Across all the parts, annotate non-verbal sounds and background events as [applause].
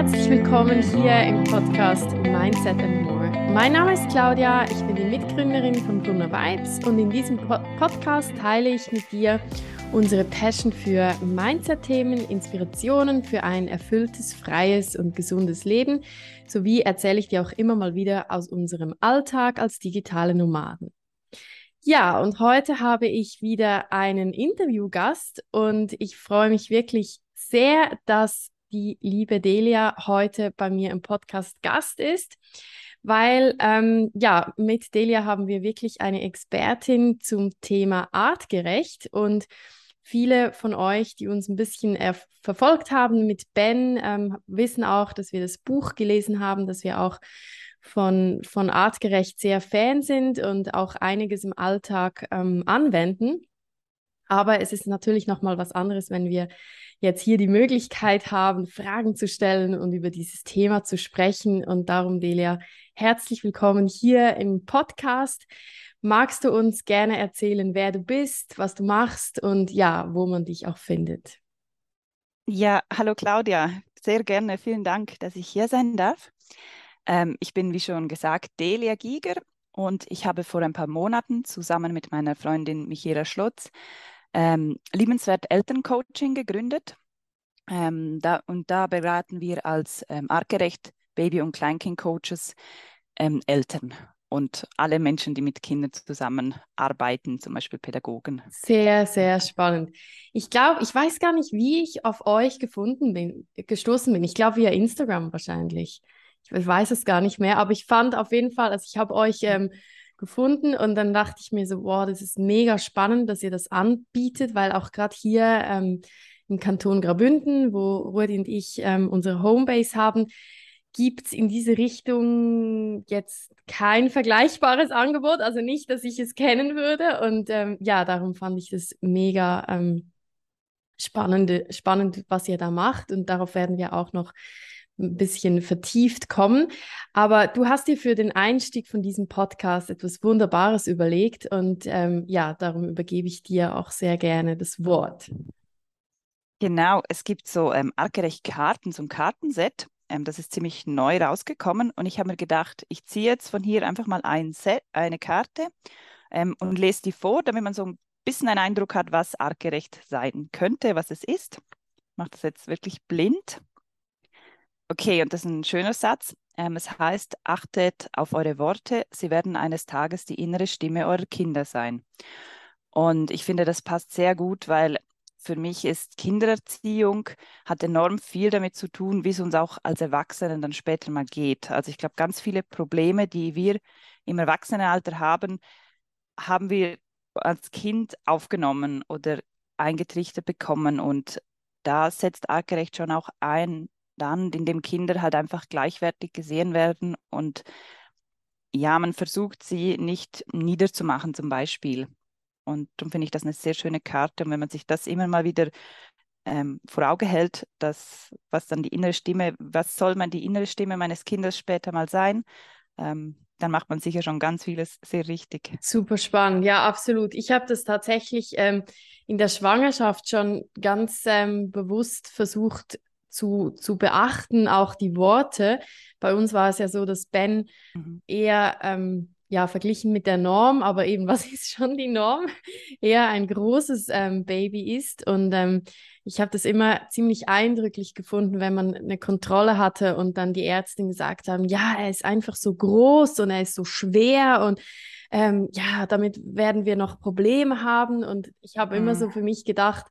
herzlich willkommen hier im Podcast Mindset and More. Mein Name ist Claudia, ich bin die Mitgründerin von Brunner Vibes und in diesem Podcast teile ich mit dir unsere Passion für Mindset-Themen, Inspirationen für ein erfülltes, freies und gesundes Leben sowie erzähle ich dir auch immer mal wieder aus unserem Alltag als digitale Nomaden. Ja, und heute habe ich wieder einen Interviewgast und ich freue mich wirklich sehr, dass die liebe Delia heute bei mir im Podcast Gast ist, weil ähm, ja, mit Delia haben wir wirklich eine Expertin zum Thema artgerecht und viele von euch, die uns ein bisschen verfolgt haben mit Ben, ähm, wissen auch, dass wir das Buch gelesen haben, dass wir auch von, von artgerecht sehr Fan sind und auch einiges im Alltag ähm, anwenden. Aber es ist natürlich noch mal was anderes, wenn wir jetzt hier die Möglichkeit haben, Fragen zu stellen und über dieses Thema zu sprechen. Und darum, Delia, herzlich willkommen hier im Podcast. Magst du uns gerne erzählen, wer du bist, was du machst und ja, wo man dich auch findet? Ja, hallo Claudia, sehr gerne. Vielen Dank, dass ich hier sein darf. Ähm, ich bin, wie schon gesagt, Delia Giger und ich habe vor ein paar Monaten zusammen mit meiner Freundin Michaela Schlotz ähm, Liebenswert Elterncoaching gegründet. Ähm, da, und da beraten wir als ähm, artgerecht Baby- und Kleinkind-Coaches ähm, Eltern und alle Menschen, die mit Kindern zusammenarbeiten, zum Beispiel Pädagogen. Sehr, sehr spannend. Ich glaube, ich weiß gar nicht, wie ich auf euch gefunden bin, gestoßen bin. Ich glaube via Instagram wahrscheinlich. Ich, weiß es gar nicht mehr, aber ich fand auf jeden Fall, also ich habe euch ähm, gefunden und dann dachte ich mir so, wow, das ist mega spannend, dass ihr das anbietet, weil auch gerade hier ähm, im Kanton Graubünden, wo Rudi und ich ähm, unsere Homebase haben, gibt es in diese Richtung jetzt kein vergleichbares Angebot, also nicht, dass ich es kennen würde. Und ähm, ja, darum fand ich das mega ähm, spannend, spannend, was ihr da macht. Und darauf werden wir auch noch ein bisschen vertieft kommen. Aber du hast dir für den Einstieg von diesem Podcast etwas Wunderbares überlegt und ähm, ja, darum übergebe ich dir auch sehr gerne das Wort. Genau, es gibt so ähm, artgerecht Karten, ein Kartenset. Ähm, das ist ziemlich neu rausgekommen und ich habe mir gedacht, ich ziehe jetzt von hier einfach mal ein Set, eine Karte ähm, und lese die vor, damit man so ein bisschen einen Eindruck hat, was artgerecht sein könnte, was es ist. Ich mache das jetzt wirklich blind. Okay, und das ist ein schöner Satz. Ähm, es heißt, achtet auf eure Worte, sie werden eines Tages die innere Stimme eurer Kinder sein. Und ich finde, das passt sehr gut, weil für mich ist Kindererziehung, hat enorm viel damit zu tun, wie es uns auch als Erwachsenen dann später mal geht. Also ich glaube, ganz viele Probleme, die wir im Erwachsenenalter haben, haben wir als Kind aufgenommen oder eingetrichtert bekommen. Und da setzt artgerecht schon auch ein, dann, in dem Kinder halt einfach gleichwertig gesehen werden und ja, man versucht sie nicht niederzumachen zum Beispiel. Und darum finde ich das eine sehr schöne Karte. Und wenn man sich das immer mal wieder ähm, vor Augen hält, dass, was dann die innere Stimme, was soll man die innere Stimme meines Kindes später mal sein, ähm, dann macht man sicher schon ganz vieles sehr richtig. Super spannend, ja, absolut. Ich habe das tatsächlich ähm, in der Schwangerschaft schon ganz ähm, bewusst versucht zu, zu beachten, auch die Worte. Bei uns war es ja so, dass Ben mhm. eher, ähm, ja, verglichen mit der Norm, aber eben, [laughs] was ist schon die Norm? eher ein großes ähm, Baby ist. Und ähm, ich habe das immer ziemlich eindrücklich gefunden, wenn man eine Kontrolle hatte und dann die Ärzte gesagt haben, ja, er ist einfach so groß und er ist so schwer und ähm, ja, damit werden wir noch Probleme haben. Und ich habe mhm. immer so für mich gedacht,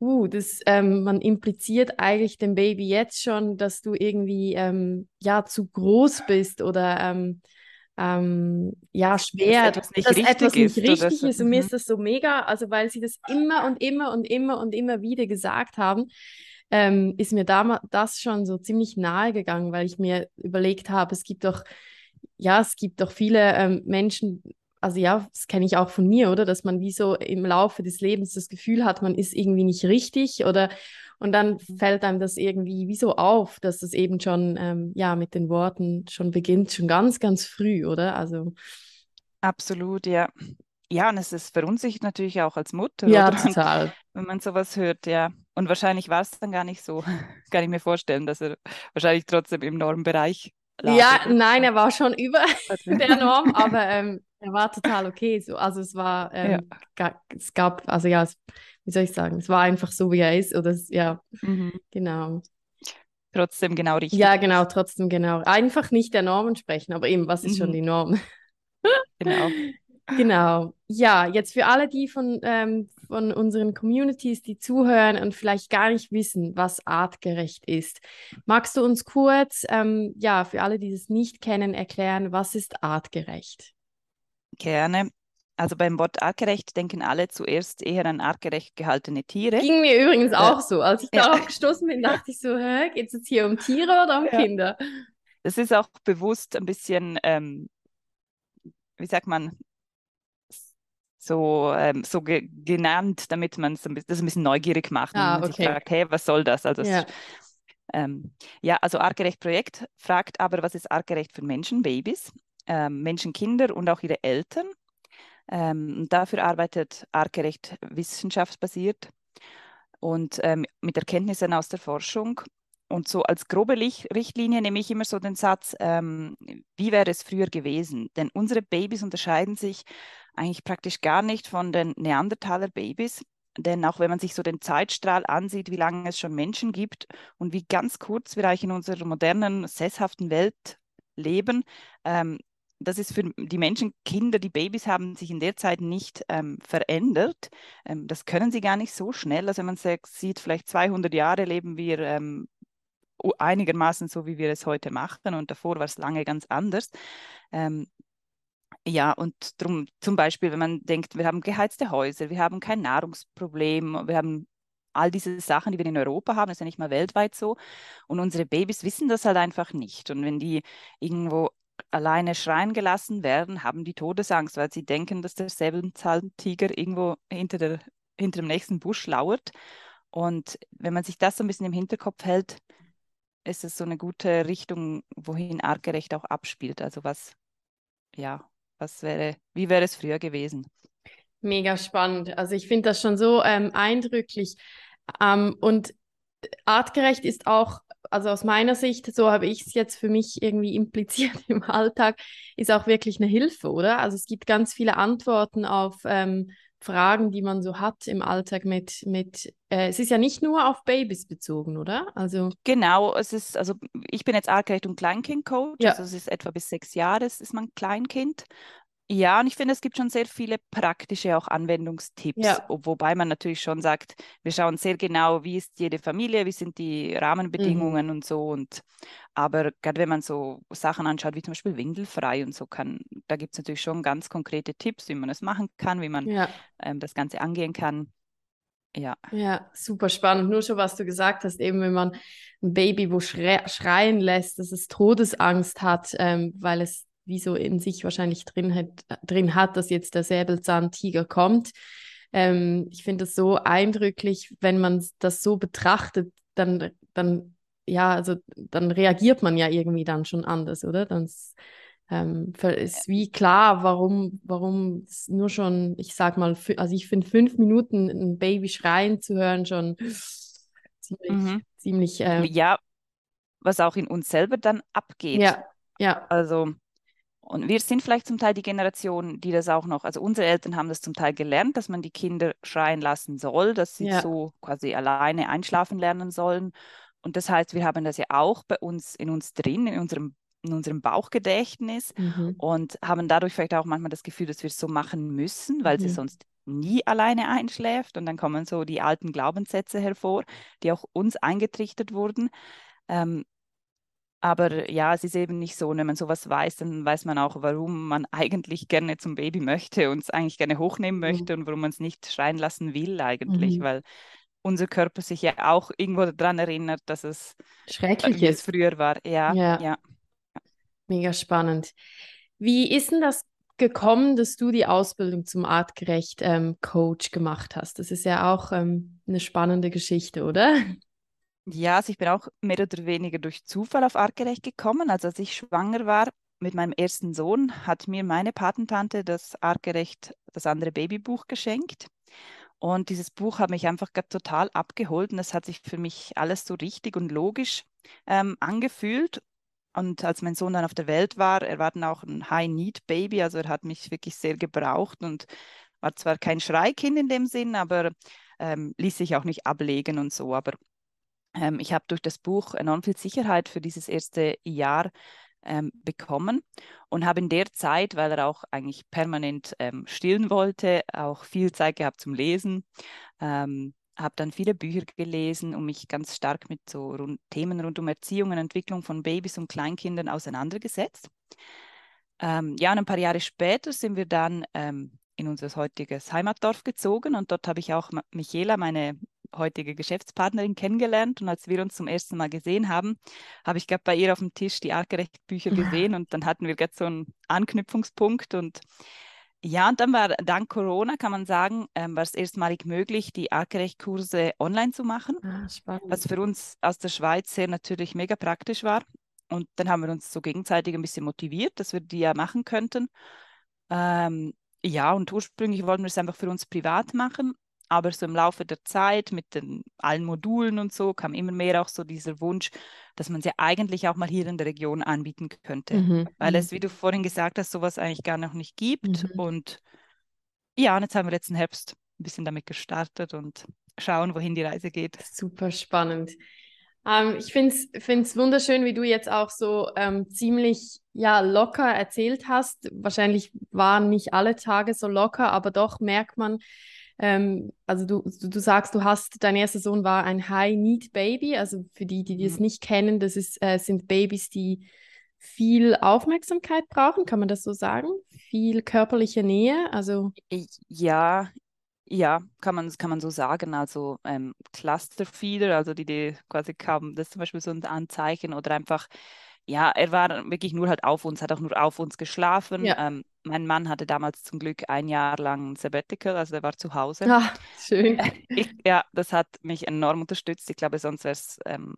uh, das, ähm, man impliziert eigentlich dem Baby jetzt schon, dass du irgendwie ähm, ja zu groß bist oder ähm, ähm, ja schwer, dass etwas nicht dass richtig etwas nicht ist. Richtig ist. Und mir mhm. ist das so mega, also weil sie das immer und immer und immer und immer wieder gesagt haben. Ähm, ist mir da das schon so ziemlich nahe gegangen, weil ich mir überlegt habe, es gibt doch, ja, es gibt doch viele ähm, Menschen, also ja, das kenne ich auch von mir, oder? Dass man wie so im Laufe des Lebens das Gefühl hat, man ist irgendwie nicht richtig oder und dann mhm. fällt einem das irgendwie wie so auf, dass das eben schon ähm, ja mit den Worten schon beginnt, schon ganz, ganz früh, oder? Also absolut, ja. Ja, und es ist verunsichert natürlich auch als Mutter. Ja, oder? [laughs] total. wenn man sowas hört, ja. Und wahrscheinlich war es dann gar nicht so. [laughs] Kann ich mir vorstellen, dass er wahrscheinlich trotzdem im Normbereich lag. Ja, nein, [laughs] er war schon über der Norm, aber ähm, er war total okay. So. Also es war, ähm, ja. es gab, also ja, es, wie soll ich sagen, es war einfach so, wie er ist. Oder es, ja, mhm. genau. Trotzdem genau richtig. Ja, genau, trotzdem genau. Einfach nicht der Norm entsprechen, aber eben, was ist mhm. schon die Norm? Genau. [laughs] Genau. Ja, jetzt für alle, die von, ähm, von unseren Communities, die zuhören und vielleicht gar nicht wissen, was artgerecht ist, magst du uns kurz, ähm, ja, für alle, die es nicht kennen, erklären, was ist artgerecht? Gerne. Also beim Wort artgerecht denken alle zuerst eher an artgerecht gehaltene Tiere. Ging mir übrigens auch so. Als ich ja. darauf gestoßen bin, dachte ich so, geht es jetzt hier um Tiere oder um ja. Kinder? Das ist auch bewusst ein bisschen, ähm, wie sagt man, so, ähm, so ge genannt, damit man es ein, ein bisschen neugierig macht ah, und man okay. sich fragt, hey, was soll das? Also, ja. Ähm, ja, also Artgerecht Projekt fragt aber, was ist artgerecht für Menschen, Babys, ähm, Menschenkinder und auch ihre Eltern. Ähm, dafür arbeitet artgerecht wissenschaftsbasiert und ähm, mit Erkenntnissen aus der Forschung. Und so als grobe Richtlinie nehme ich immer so den Satz, ähm, wie wäre es früher gewesen? Denn unsere Babys unterscheiden sich eigentlich praktisch gar nicht von den Neandertaler-Babys. Denn auch wenn man sich so den Zeitstrahl ansieht, wie lange es schon Menschen gibt und wie ganz kurz wir eigentlich in unserer modernen, sesshaften Welt leben, ähm, das ist für die Menschen, Kinder, die Babys haben sich in der Zeit nicht ähm, verändert. Ähm, das können sie gar nicht so schnell. Also wenn man sieht, vielleicht 200 Jahre leben wir ähm, einigermaßen so, wie wir es heute machen und davor war es lange ganz anders. Ähm, ja, und drum zum Beispiel, wenn man denkt, wir haben geheizte Häuser, wir haben kein Nahrungsproblem, wir haben all diese Sachen, die wir in Europa haben, ist ja nicht mal weltweit so. Und unsere Babys wissen das halt einfach nicht. Und wenn die irgendwo alleine schreien gelassen werden, haben die Todesangst, weil sie denken, dass der Säbelzahntiger irgendwo hinter, der, hinter dem nächsten Busch lauert. Und wenn man sich das so ein bisschen im Hinterkopf hält, ist es so eine gute Richtung, wohin artgerecht auch abspielt. Also was, ja, was wäre, wie wäre es früher gewesen? Mega spannend. Also ich finde das schon so ähm, eindrücklich. Ähm, und artgerecht ist auch, also aus meiner Sicht, so habe ich es jetzt für mich irgendwie impliziert [laughs] im Alltag, ist auch wirklich eine Hilfe, oder? Also es gibt ganz viele Antworten auf ähm, Fragen, die man so hat im Alltag mit, mit äh, es ist ja nicht nur auf Babys bezogen, oder? Also genau, es ist, also ich bin jetzt Artgerecht- und Kleinkindcoach, ja. also es ist etwa bis sechs Jahre, ist man Kleinkind. Ja, und ich finde, es gibt schon sehr viele praktische auch Anwendungstipps, ja. wobei man natürlich schon sagt, wir schauen sehr genau, wie ist jede Familie, wie sind die Rahmenbedingungen mhm. und so. Und aber gerade wenn man so Sachen anschaut, wie zum Beispiel Windelfrei und so kann, da gibt es natürlich schon ganz konkrete Tipps, wie man das machen kann, wie man ja. ähm, das Ganze angehen kann. Ja. Ja, super spannend. Nur schon, was du gesagt hast, eben wenn man ein Baby wo schre schreien lässt, dass es Todesangst hat, ähm, weil es wie so in sich wahrscheinlich drin hat, drin hat dass jetzt der Säbelzahntiger kommt. Ähm, ich finde das so eindrücklich, wenn man das so betrachtet, dann, dann, ja, also dann reagiert man ja irgendwie dann schon anders, oder? Dann ist, ähm, ist wie klar, warum, warum nur schon, ich sag mal, also ich finde fünf Minuten ein Baby schreien zu hören schon [sniffs] ziemlich, mhm. ziemlich ähm, ja, was auch in uns selber dann abgeht. Ja, ja. Also und wir sind vielleicht zum Teil die Generation, die das auch noch, also unsere Eltern haben das zum Teil gelernt, dass man die Kinder schreien lassen soll, dass sie ja. so quasi alleine einschlafen lernen sollen. Und das heißt, wir haben das ja auch bei uns in uns drin, in unserem, in unserem Bauchgedächtnis mhm. und haben dadurch vielleicht auch manchmal das Gefühl, dass wir es so machen müssen, weil mhm. sie sonst nie alleine einschläft. Und dann kommen so die alten Glaubenssätze hervor, die auch uns eingetrichtert wurden. Ähm, aber ja, es ist eben nicht so, wenn man sowas weiß, dann weiß man auch, warum man [laughs] eigentlich gerne zum Baby möchte und es eigentlich gerne hochnehmen mhm. möchte mhm. und warum man es nicht schreien lassen will eigentlich, mhm. weil unser Körper sich ja auch irgendwo daran erinnert, dass es schrecklich ist. früher war. Ja, ja, ja. Mega spannend. Wie ist denn das gekommen, dass du die Ausbildung zum artgerecht ähm, Coach gemacht hast? Das ist ja auch ähm, eine spannende Geschichte, oder? Ja, also ich bin auch mehr oder weniger durch Zufall auf Artgerecht gekommen. Also als ich schwanger war mit meinem ersten Sohn, hat mir meine Patentante das Artgerecht, das andere Babybuch geschenkt. Und dieses Buch hat mich einfach total abgeholt und es hat sich für mich alles so richtig und logisch ähm, angefühlt. Und als mein Sohn dann auf der Welt war, er war dann auch ein High-Need-Baby, also er hat mich wirklich sehr gebraucht und war zwar kein Schreikind in dem Sinn, aber ähm, ließ sich auch nicht ablegen und so. Aber ähm, ich habe durch das Buch enorm viel Sicherheit für dieses erste Jahr ähm, bekommen und habe in der Zeit, weil er auch eigentlich permanent ähm, stillen wollte, auch viel Zeit gehabt zum Lesen. Ähm, habe dann viele Bücher gelesen und mich ganz stark mit so rund, Themen rund um Erziehung und Entwicklung von Babys und Kleinkindern auseinandergesetzt. Ähm, ja, und ein paar Jahre später sind wir dann ähm, in unser heutiges Heimatdorf gezogen und dort habe ich auch Michaela, meine heutige Geschäftspartnerin, kennengelernt. Und als wir uns zum ersten Mal gesehen haben, habe ich gerade bei ihr auf dem Tisch die Artgerecht-Bücher gesehen und dann hatten wir gerade so einen Anknüpfungspunkt und ja, und dann war dank Corona, kann man sagen, ähm, war es erstmalig möglich, die Artgerecht-Kurse online zu machen, ah, was für uns aus der Schweiz sehr natürlich mega praktisch war. Und dann haben wir uns so gegenseitig ein bisschen motiviert, dass wir die ja machen könnten. Ähm, ja, und ursprünglich wollten wir es einfach für uns privat machen, aber so im Laufe der Zeit mit den allen Modulen und so kam immer mehr auch so dieser Wunsch, dass man sie eigentlich auch mal hier in der Region anbieten könnte. Mhm. Weil es, mhm. wie du vorhin gesagt hast, sowas eigentlich gar noch nicht gibt. Mhm. Und ja, und jetzt haben wir letzten Herbst ein bisschen damit gestartet und schauen, wohin die Reise geht. Super spannend. Ähm, ich finde es wunderschön, wie du jetzt auch so ähm, ziemlich ja, locker erzählt hast. Wahrscheinlich waren nicht alle Tage so locker, aber doch merkt man, ähm, also du, du sagst, du hast, dein erster Sohn war ein High-Need-Baby. Also für die, die, die es mhm. nicht kennen, das ist, äh, sind Babys, die viel Aufmerksamkeit brauchen, kann man das so sagen? Viel körperliche Nähe, also... Ja, ja, kann man, kann man so sagen. Also ähm, Clusterfeeder, also die, die quasi kamen, das ist zum Beispiel so ein Anzeichen oder einfach, ja, er war wirklich nur halt auf uns, hat auch nur auf uns geschlafen. Ja. Ähm, mein Mann hatte damals zum Glück ein Jahr lang ein Sabbatical, also er war zu Hause. Ah, schön. Ich, ja, das hat mich enorm unterstützt. Ich glaube, sonst wäre es ähm,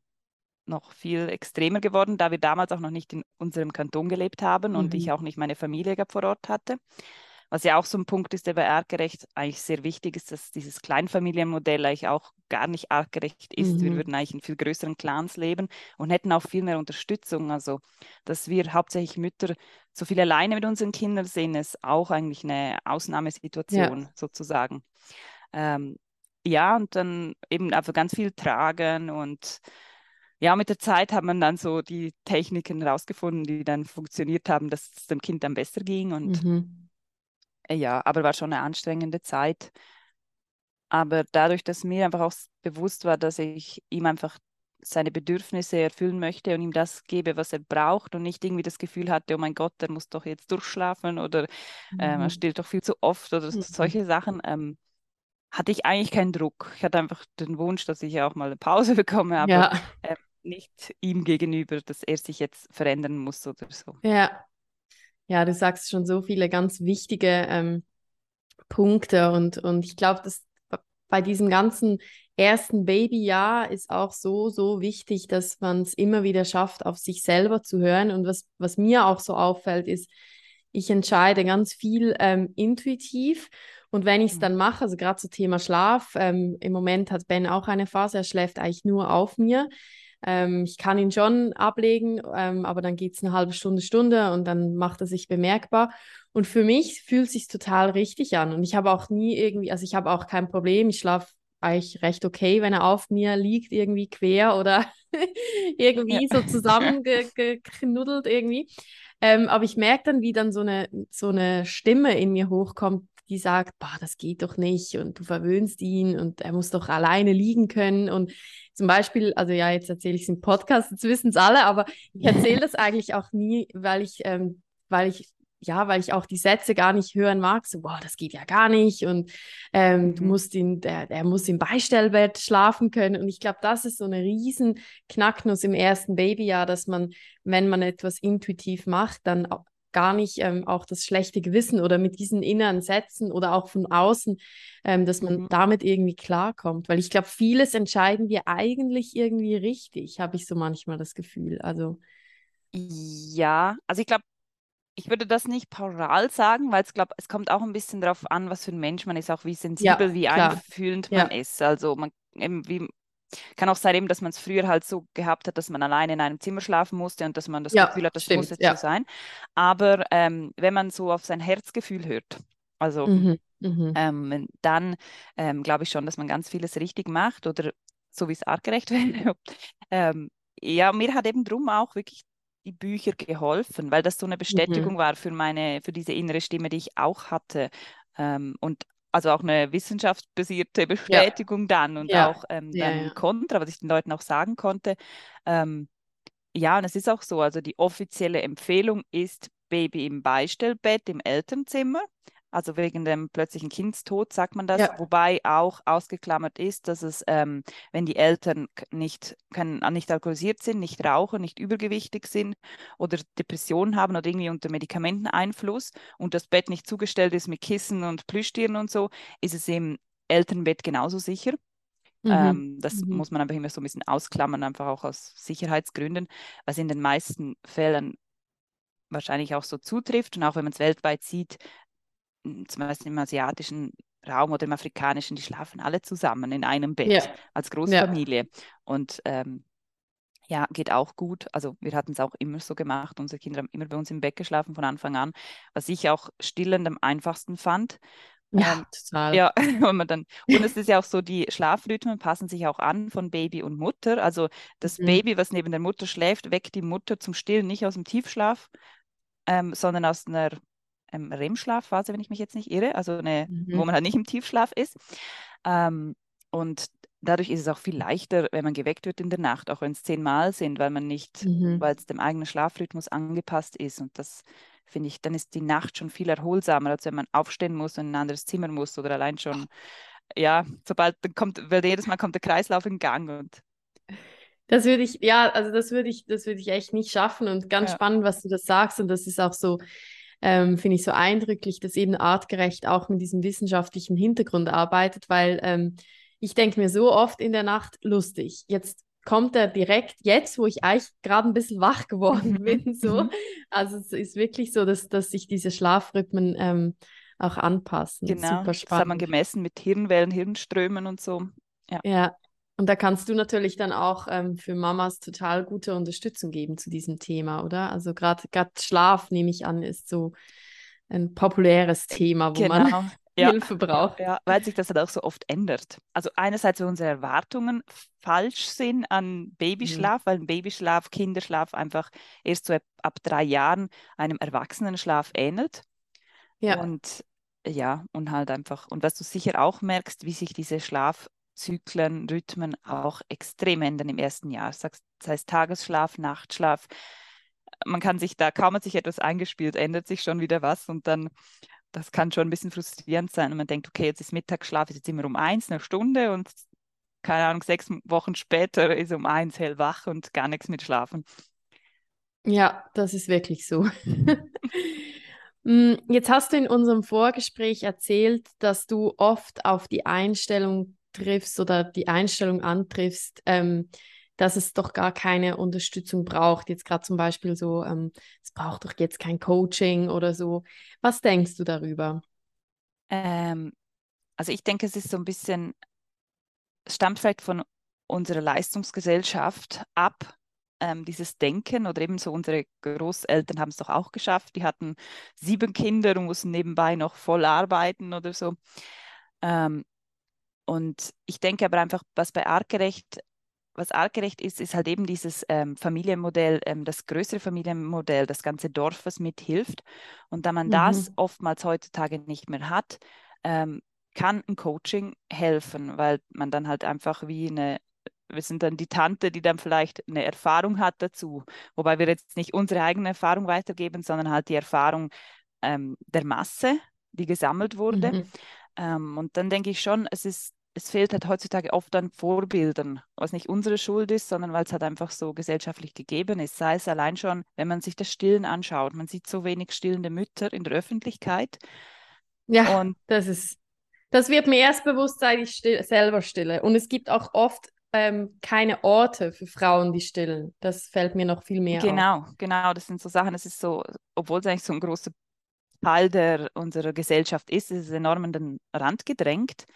noch viel extremer geworden, da wir damals auch noch nicht in unserem Kanton gelebt haben mhm. und ich mhm. auch nicht meine Familie vor Ort hatte. Was ja auch so ein Punkt ist, der bei artgerecht eigentlich sehr wichtig ist, dass dieses Kleinfamilienmodell eigentlich auch gar nicht artgerecht ist. Mhm. Wir würden eigentlich in viel größeren Clans leben und hätten auch viel mehr Unterstützung. Also, dass wir hauptsächlich Mütter so viel alleine mit unseren Kindern sehen, ist auch eigentlich eine Ausnahmesituation ja. sozusagen. Ähm, ja, und dann eben einfach ganz viel tragen und ja, mit der Zeit hat man dann so die Techniken herausgefunden, die dann funktioniert haben, dass es dem Kind dann besser ging und mhm ja, aber war schon eine anstrengende Zeit. Aber dadurch, dass mir einfach auch bewusst war, dass ich ihm einfach seine Bedürfnisse erfüllen möchte und ihm das gebe, was er braucht und nicht irgendwie das Gefühl hatte, oh mein Gott, der muss doch jetzt durchschlafen oder mhm. ähm, er mhm. stillt doch viel zu oft oder mhm. solche Sachen, ähm, hatte ich eigentlich keinen Druck. Ich hatte einfach den Wunsch, dass ich auch mal eine Pause [laughs] bekomme, aber ja. äh, nicht ihm gegenüber, dass er sich jetzt verändern muss oder so. Ja, ja, du sagst schon so viele ganz wichtige ähm, Punkte und, und ich glaube, dass bei diesem ganzen ersten Babyjahr ist auch so, so wichtig, dass man es immer wieder schafft, auf sich selber zu hören. Und was, was mir auch so auffällt, ist, ich entscheide ganz viel ähm, intuitiv. Und wenn ich es mhm. dann mache, also gerade zum Thema Schlaf, ähm, im Moment hat Ben auch eine Phase, er schläft eigentlich nur auf mir. Ähm, ich kann ihn schon ablegen, ähm, aber dann geht es eine halbe Stunde, Stunde und dann macht er sich bemerkbar. Und für mich fühlt es sich total richtig an. Und ich habe auch nie irgendwie, also ich habe auch kein Problem, ich schlafe eigentlich recht okay, wenn er auf mir liegt, irgendwie quer oder [laughs] irgendwie ja. so zusammengeknuddelt [laughs] irgendwie. Ähm, aber ich merke dann, wie dann so eine, so eine Stimme in mir hochkommt, die sagt, bah, das geht doch nicht und du verwöhnst ihn und er muss doch alleine liegen können. Und zum Beispiel, also ja, jetzt erzähle ich es im Podcast, jetzt wissen es alle, aber ich erzähle [laughs] das eigentlich auch nie, weil ich, ähm, weil ich ja, weil ich auch die Sätze gar nicht hören mag, so, boah, das geht ja gar nicht und ähm, mhm. du musst ihn, der, der muss im Beistellbett schlafen können und ich glaube, das ist so eine riesen Knacknuss im ersten Babyjahr, dass man, wenn man etwas intuitiv macht, dann gar nicht ähm, auch das schlechte Gewissen oder mit diesen inneren Sätzen oder auch von außen, ähm, dass man mhm. damit irgendwie klarkommt. Weil ich glaube, vieles entscheiden wir eigentlich irgendwie richtig, habe ich so manchmal das Gefühl. Also ja, also ich glaube, ich würde das nicht pauschal sagen, weil ich glaube, es kommt auch ein bisschen darauf an, was für ein Mensch man ist, auch wie sensibel, ja, wie klar. einfühlend man ja. ist. Also man eben wie kann auch sein, eben, dass man es früher halt so gehabt hat, dass man alleine in einem Zimmer schlafen musste und dass man das ja, Gefühl hat, das stimmt, muss jetzt so sein. Aber ähm, wenn man so auf sein Herzgefühl hört, also mhm, mhm. ähm, dann ähm, glaube ich schon, dass man ganz vieles richtig macht oder so wie es artgerecht [laughs] wäre. ähm, ja, mir hat eben drum auch wirklich die Bücher geholfen, weil das so eine mhm. Bestätigung mhm. war für meine, für diese innere Stimme, die ich auch hatte. Ähm, und also auch eine wissenschaftsbasierte Bestätigung ja. dann und ja. auch ähm, dann ja, Kontra, was ich den Leuten auch sagen konnte. Ähm, ja, und es ist auch so, also die offizielle Empfehlung ist Baby im Beistellbett im Elternzimmer. Also wegen dem plötzlichen Kindstod sagt man das, ja. wobei auch ausgeklammert ist, dass es, ähm, wenn die Eltern nicht, können, nicht alkoholisiert sind, nicht rauchen, nicht übergewichtig sind oder Depressionen haben oder irgendwie unter Medikamenteneinfluss und das Bett nicht zugestellt ist mit Kissen und Plüschtieren und so, ist es im Elternbett genauso sicher. Mhm. Ähm, das mhm. muss man einfach immer so ein bisschen ausklammern, einfach auch aus Sicherheitsgründen, was in den meisten Fällen wahrscheinlich auch so zutrifft. Und auch wenn man es weltweit sieht, zum Beispiel im asiatischen Raum oder im afrikanischen, die schlafen alle zusammen in einem Bett ja. als Großfamilie. Ja. Und ähm, ja, geht auch gut. Also wir hatten es auch immer so gemacht. Unsere Kinder haben immer bei uns im Bett geschlafen von Anfang an, was ich auch stillend am einfachsten fand. Ja, ähm, total. Ja, [laughs] wenn man dann, und es ist ja auch so, die Schlafrhythmen passen sich auch an von Baby und Mutter. Also das mhm. Baby, was neben der Mutter schläft, weckt die Mutter zum Stillen nicht aus dem Tiefschlaf, ähm, sondern aus einer ähm, REM-Schlafphase, wenn ich mich jetzt nicht irre, also eine, mhm. wo man halt nicht im Tiefschlaf ist. Ähm, und dadurch ist es auch viel leichter, wenn man geweckt wird in der Nacht, auch wenn es zehnmal sind, weil man nicht, mhm. weil es dem eigenen Schlafrhythmus angepasst ist. Und das finde ich, dann ist die Nacht schon viel erholsamer, als wenn man aufstehen muss und in ein anderes Zimmer muss oder allein schon, ja, sobald dann kommt, weil jedes Mal kommt der Kreislauf in Gang und das würde ich, ja, also das würde ich, das würde ich echt nicht schaffen und ganz ja. spannend, was du das sagst und das ist auch so, ähm, finde ich so eindrücklich, dass eben artgerecht auch mit diesem wissenschaftlichen Hintergrund arbeitet, weil ähm, ich denke mir so oft in der Nacht, lustig, jetzt kommt er direkt jetzt, wo ich eigentlich gerade ein bisschen wach geworden bin. So. Also es ist wirklich so, dass, dass sich diese Schlafrhythmen ähm, auch anpassen. Genau, Super spannend. das hat man gemessen mit Hirnwellen, Hirnströmen und so. Ja. ja. Und da kannst du natürlich dann auch ähm, für Mamas total gute Unterstützung geben zu diesem Thema, oder? Also gerade Schlaf, nehme ich an, ist so ein populäres Thema, wo genau. man [laughs] ja. Hilfe braucht. Ja, weil sich das halt auch so oft ändert. Also einerseits, weil unsere Erwartungen falsch sind an Babyschlaf, mhm. weil ein Babyschlaf, Kinderschlaf einfach erst so ab, ab drei Jahren einem Erwachsenenschlaf ähnelt. Ja. Und ja, und halt einfach, und was du sicher auch merkst, wie sich diese Schlaf Zyklen, Rhythmen auch extrem ändern im ersten Jahr. Das heißt Tagesschlaf, Nachtschlaf. Man kann sich da, kaum hat sich etwas eingespielt, ändert sich schon wieder was und dann, das kann schon ein bisschen frustrierend sein. Und man denkt, okay, jetzt ist Mittagsschlaf, ist jetzt immer um eins, eine Stunde und keine Ahnung, sechs Wochen später ist um eins hellwach und gar nichts mit Schlafen. Ja, das ist wirklich so. [laughs] Mm, jetzt hast du in unserem Vorgespräch erzählt, dass du oft auf die Einstellung triffst oder die Einstellung antriffst, ähm, dass es doch gar keine Unterstützung braucht. Jetzt gerade zum Beispiel so, ähm, es braucht doch jetzt kein Coaching oder so. Was denkst du darüber? Ähm, also ich denke, es ist so ein bisschen, stammt vielleicht von unserer Leistungsgesellschaft ab, ähm, dieses Denken oder eben so unsere Großeltern haben es doch auch geschafft. Die hatten sieben Kinder und mussten nebenbei noch voll arbeiten oder so. Ähm, und ich denke aber einfach, was bei artgerecht, was artgerecht ist, ist halt eben dieses ähm, Familienmodell, ähm, das größere Familienmodell, das ganze Dorf, was mithilft. Und da man mhm. das oftmals heutzutage nicht mehr hat, ähm, kann ein Coaching helfen, weil man dann halt einfach wie eine wir sind dann die Tante, die dann vielleicht eine Erfahrung hat dazu. Wobei wir jetzt nicht unsere eigene Erfahrung weitergeben, sondern halt die Erfahrung ähm, der Masse, die gesammelt wurde. Mhm. Ähm, und dann denke ich schon, es ist es fehlt halt heutzutage oft an Vorbildern, was nicht unsere Schuld ist, sondern weil es halt einfach so gesellschaftlich gegeben ist. Sei es allein schon, wenn man sich das Stillen anschaut. Man sieht so wenig stillende Mütter in der Öffentlichkeit. Ja, und das ist, das wird mir erst bewusst, seit ich still, selber stille. Und es gibt auch oft ähm, keine Orte für Frauen, die stillen. Das fällt mir noch viel mehr genau, auf. Genau, genau. Das sind so Sachen, es ist so, obwohl es eigentlich so ein großer Teil der, unserer Gesellschaft ist, ist es enorm an den Rand gedrängt.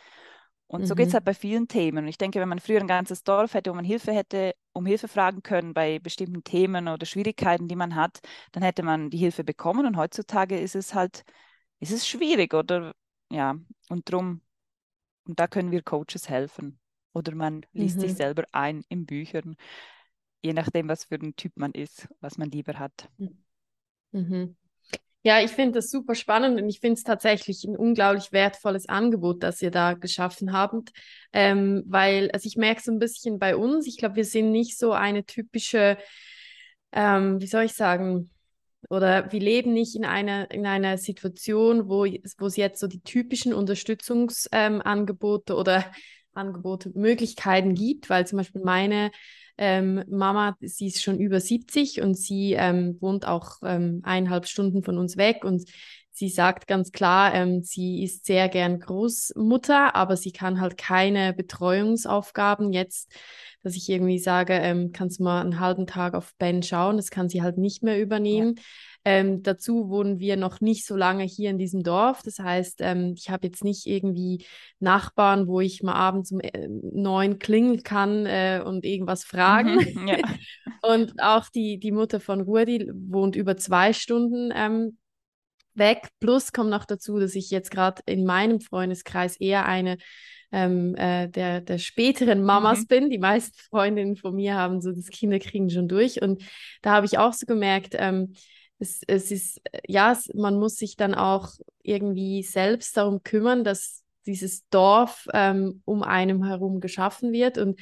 Und mhm. so geht es halt bei vielen Themen. Und ich denke, wenn man früher ein ganzes Dorf hätte, wo man Hilfe hätte, um Hilfe fragen können bei bestimmten Themen oder Schwierigkeiten, die man hat, dann hätte man die Hilfe bekommen. Und heutzutage ist es halt, ist es schwierig, oder? Ja, und drum, und da können wir Coaches helfen. Oder man liest mhm. sich selber ein in Büchern, je nachdem, was für ein Typ man ist, was man lieber hat. Mhm. Ja, ich finde das super spannend und ich finde es tatsächlich ein unglaublich wertvolles Angebot, das ihr da geschaffen habt, ähm, weil, also ich merke so ein bisschen bei uns, ich glaube, wir sind nicht so eine typische, ähm, wie soll ich sagen, oder wir leben nicht in einer, in einer Situation, wo, es jetzt so die typischen Unterstützungsangebote ähm, oder Angebote, Möglichkeiten gibt, weil zum Beispiel meine ähm, Mama, sie ist schon über 70 und sie ähm, wohnt auch ähm, eineinhalb Stunden von uns weg und sie sagt ganz klar, ähm, sie ist sehr gern Großmutter, aber sie kann halt keine Betreuungsaufgaben jetzt, dass ich irgendwie sage, ähm, kannst du mal einen halben Tag auf Ben schauen, das kann sie halt nicht mehr übernehmen. Ja. Ähm, dazu wohnen wir noch nicht so lange hier in diesem Dorf. Das heißt, ähm, ich habe jetzt nicht irgendwie Nachbarn, wo ich mal abends um äh, neun klingeln kann äh, und irgendwas fragen. Mhm, ja. [laughs] und auch die, die Mutter von Rudi wohnt über zwei Stunden ähm, weg. Plus kommt noch dazu, dass ich jetzt gerade in meinem Freundeskreis eher eine ähm, äh, der, der späteren Mamas mhm. bin. Die meisten Freundinnen von mir haben so das Kinderkriegen schon durch. Und da habe ich auch so gemerkt, ähm, es, es ist, ja, es, man muss sich dann auch irgendwie selbst darum kümmern, dass dieses Dorf ähm, um einem herum geschaffen wird. Und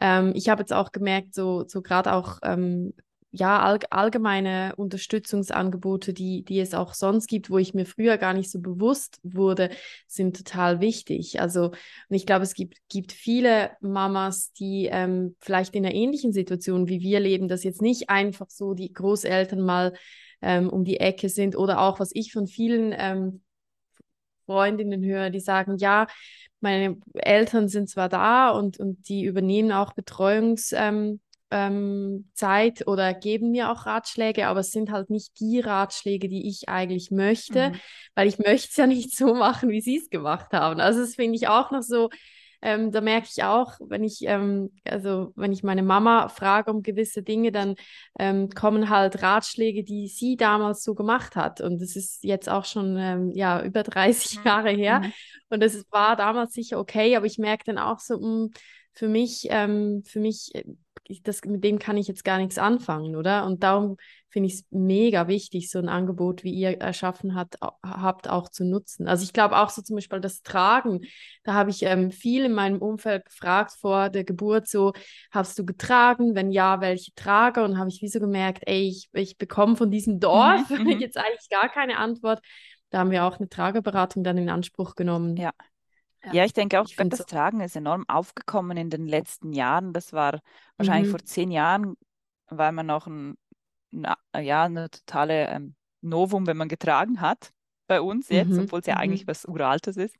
ähm, ich habe jetzt auch gemerkt, so, so gerade auch ähm, ja, all, allgemeine Unterstützungsangebote, die, die es auch sonst gibt, wo ich mir früher gar nicht so bewusst wurde, sind total wichtig. Also, und ich glaube, es gibt, gibt viele Mamas, die ähm, vielleicht in einer ähnlichen Situation wie wir leben, dass jetzt nicht einfach so die Großeltern mal ähm, um die Ecke sind oder auch, was ich von vielen ähm, Freundinnen höre, die sagen, ja, meine Eltern sind zwar da und, und die übernehmen auch Betreuungszeit ähm, ähm, oder geben mir auch Ratschläge, aber es sind halt nicht die Ratschläge, die ich eigentlich möchte, mhm. weil ich möchte es ja nicht so machen, wie sie es gemacht haben. Also das finde ich auch noch so ähm, da merke ich auch, wenn ich, ähm, also wenn ich meine Mama frage um gewisse Dinge, dann ähm, kommen halt Ratschläge, die sie damals so gemacht hat. Und das ist jetzt auch schon ähm, ja, über 30 mhm. Jahre her. Mhm. Und das war damals sicher okay, aber ich merke dann auch so, mh, hm, für mich, ähm, für mich, äh, das, mit dem kann ich jetzt gar nichts anfangen, oder? Und darum finde ich es mega wichtig, so ein Angebot, wie ihr erschaffen hat, habt, auch zu nutzen. Also ich glaube auch so zum Beispiel das Tragen. Da habe ich ähm, viel in meinem Umfeld gefragt vor der Geburt, so, hast du getragen? Wenn ja, welche Trage? Und habe ich wie so gemerkt, ey, ich, ich bekomme von diesem Dorf mhm, mhm. [laughs] jetzt eigentlich gar keine Antwort. Da haben wir auch eine Trageberatung dann in Anspruch genommen. Ja. Ja, ich denke auch, ich das so Tragen ist enorm aufgekommen in den letzten Jahren. Das war wahrscheinlich mhm. vor zehn Jahren, weil man noch ein na, ja, eine totale ähm, Novum, wenn man getragen hat bei uns jetzt, mhm. obwohl es ja mhm. eigentlich was Uraltes ist.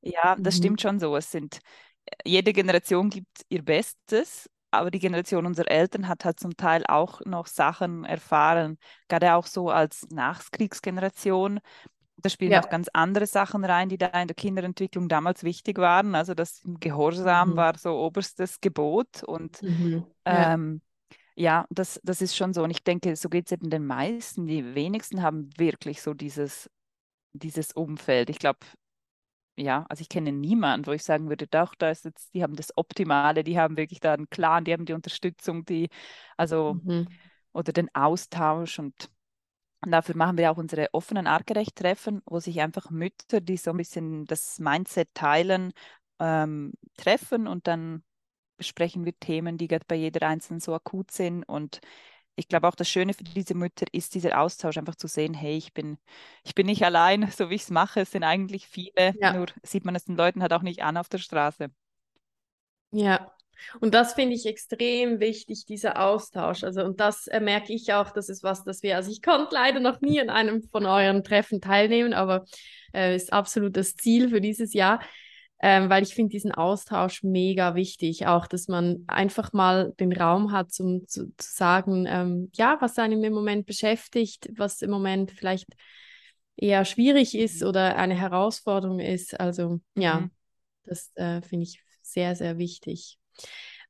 Ja, das mhm. stimmt schon so. Es sind, jede Generation gibt ihr Bestes, aber die Generation unserer Eltern hat halt zum Teil auch noch Sachen erfahren, gerade auch so als Nachkriegsgeneration. Da spielen ja. auch ganz andere Sachen rein, die da in der Kinderentwicklung damals wichtig waren. Also das Gehorsam mhm. war so oberstes Gebot und mhm. ja. ähm, ja, das, das ist schon so. Und ich denke, so geht es eben den meisten. Die wenigsten haben wirklich so dieses, dieses Umfeld. Ich glaube, ja, also ich kenne niemanden, wo ich sagen würde, doch, da ist jetzt, die haben das Optimale, die haben wirklich da einen Clan, die haben die Unterstützung, die, also, mhm. oder den Austausch und dafür machen wir auch unsere offenen Artgerecht-Treffen, wo sich einfach Mütter, die so ein bisschen das Mindset teilen, ähm, treffen und dann besprechen wir Themen, die gerade bei jeder Einzelnen so akut sind. Und ich glaube auch das Schöne für diese Mütter ist dieser Austausch, einfach zu sehen, hey, ich bin, ich bin nicht allein, [laughs] so wie ich es mache, es sind eigentlich viele, ja. nur sieht man es den Leuten halt auch nicht an auf der Straße. Ja, und das finde ich extrem wichtig, dieser Austausch. Also, und das äh, merke ich auch, das ist was, das wir, also ich konnte leider noch nie an einem von euren Treffen teilnehmen, aber äh, ist absolut das Ziel für dieses Jahr ähm, weil ich finde diesen Austausch mega wichtig, auch dass man einfach mal den Raum hat, um zu, zu sagen, ähm, ja, was einem im Moment beschäftigt, was im Moment vielleicht eher schwierig ist mhm. oder eine Herausforderung ist. Also ja, mhm. das äh, finde ich sehr, sehr wichtig.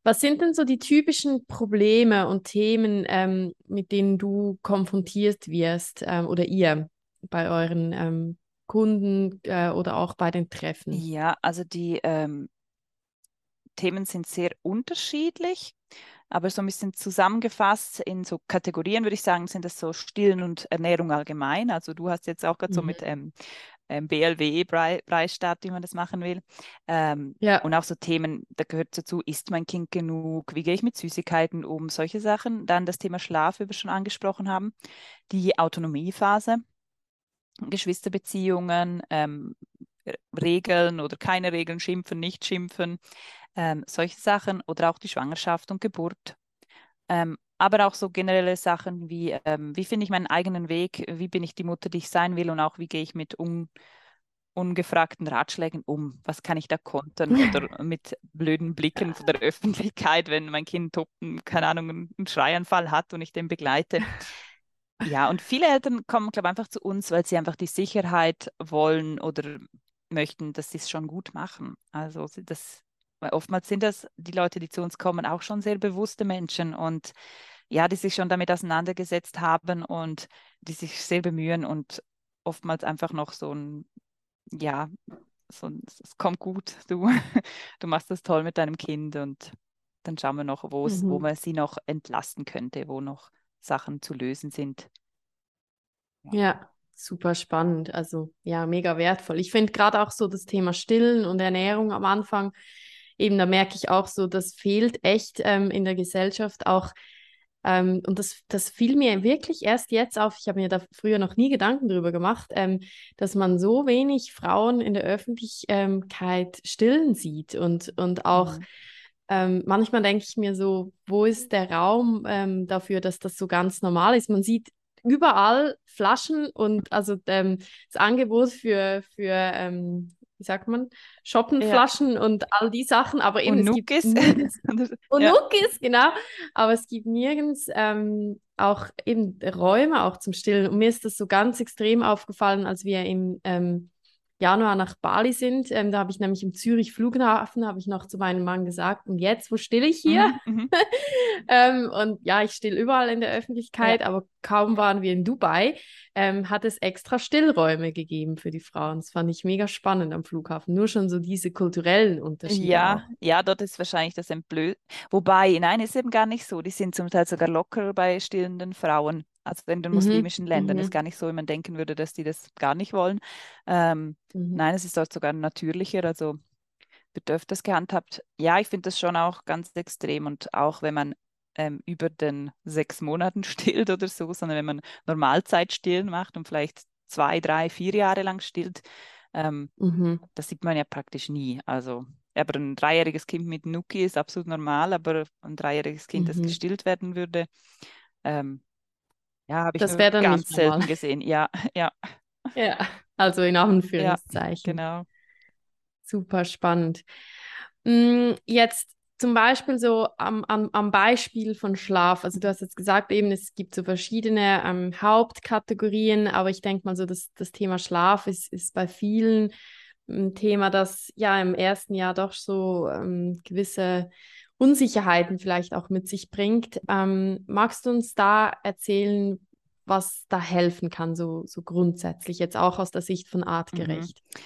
Was sind denn so die typischen Probleme und Themen, ähm, mit denen du konfrontiert wirst ähm, oder ihr bei euren ähm, Kunden äh, oder auch bei den Treffen? Ja, also die ähm, Themen sind sehr unterschiedlich, aber so ein bisschen zusammengefasst in so Kategorien würde ich sagen, sind das so Stillen und Ernährung allgemein. Also du hast jetzt auch gerade mhm. so mit ähm, ähm, BLW, Preisstaat, wie man das machen will. Ähm, ja. Und auch so Themen, da gehört dazu, isst mein Kind genug, wie gehe ich mit Süßigkeiten um, solche Sachen. Dann das Thema Schlaf, wie wir schon angesprochen haben, die Autonomiephase, Geschwisterbeziehungen, ähm, Regeln oder keine Regeln, schimpfen, nicht schimpfen, ähm, solche Sachen oder auch die Schwangerschaft und Geburt. Ähm, aber auch so generelle Sachen wie, ähm, wie finde ich meinen eigenen Weg, wie bin ich die Mutter, die ich sein will und auch wie gehe ich mit un ungefragten Ratschlägen um, was kann ich da kontern [laughs] oder mit blöden Blicken von der [laughs] Öffentlichkeit, wenn mein Kind keine Ahnung, einen Schreianfall hat und ich den begleite. Ja, und viele Eltern kommen, glaube ich, einfach zu uns, weil sie einfach die Sicherheit wollen oder möchten, dass sie es schon gut machen. Also das weil oftmals sind das die Leute, die zu uns kommen, auch schon sehr bewusste Menschen und ja, die sich schon damit auseinandergesetzt haben und die sich sehr bemühen und oftmals einfach noch so ein, ja, so ein, es kommt gut, du, [laughs] du machst das toll mit deinem Kind und dann schauen wir noch, wo mhm. wo man sie noch entlasten könnte, wo noch Sachen zu lösen sind. Ja. ja. Super spannend, also ja, mega wertvoll. Ich finde gerade auch so das Thema Stillen und Ernährung am Anfang eben, da merke ich auch so, das fehlt echt ähm, in der Gesellschaft auch. Ähm, und das, das fiel mir wirklich erst jetzt auf. Ich habe mir da früher noch nie Gedanken drüber gemacht, ähm, dass man so wenig Frauen in der Öffentlichkeit stillen sieht und, und auch. Mhm. Ähm, manchmal denke ich mir so, wo ist der Raum ähm, dafür, dass das so ganz normal ist? Man sieht überall Flaschen und also ähm, das Angebot für, für ähm, wie sagt man, Shoppenflaschen ja. und all die Sachen, aber eben und es Nukis. gibt nirgends, und [laughs] ja. Nukis, genau, aber es gibt nirgends ähm, auch eben Räume auch zum Stillen und mir ist das so ganz extrem aufgefallen, als wir im ähm, Januar nach Bali sind. Ähm, da habe ich nämlich im Zürich Flughafen, habe ich noch zu meinem Mann gesagt, und jetzt, wo still ich hier? Mhm, mhm. [laughs] ähm, und ja, ich still überall in der Öffentlichkeit, ja. aber kaum waren wir in Dubai, ähm, hat es extra Stillräume gegeben für die Frauen. Das fand ich mega spannend am Flughafen. Nur schon so diese kulturellen Unterschiede. Ja, auch. ja, dort ist wahrscheinlich das Blöd. Wobei, nein, ist eben gar nicht so. Die sind zum Teil sogar locker bei stillenden Frauen. Also in den mhm, muslimischen mhm. Ländern ist gar nicht so, wie man denken würde, dass die das gar nicht wollen. Ähm, mhm. Nein, es ist dort sogar natürlicher, also wird öfters gehandhabt. Ja, ich finde das schon auch ganz extrem und auch wenn man ähm, über den sechs Monaten [laughs] stillt oder so, sondern wenn man Normalzeit stillen macht und vielleicht zwei, drei, vier Jahre lang stillt, ähm, mhm. das sieht man ja praktisch nie. Also aber ein dreijähriges Kind mit Nuki ist absolut normal, aber ein dreijähriges Kind, mhm. das gestillt werden würde, ähm, ja, habe ich das dann ganz selten gesehen. Ja, [laughs] ja. Ja, also in Anführungszeichen. Ja, genau. Super spannend. Mm, jetzt zum Beispiel so am, am, am Beispiel von Schlaf. Also du hast jetzt gesagt, eben es gibt so verschiedene ähm, Hauptkategorien, aber ich denke mal so, dass das Thema Schlaf ist, ist bei vielen ein Thema, das ja im ersten Jahr doch so ähm, gewisse Unsicherheiten vielleicht auch mit sich bringt. Ähm, magst du uns da erzählen, was da helfen kann, so, so grundsätzlich, jetzt auch aus der Sicht von artgerecht? Mhm.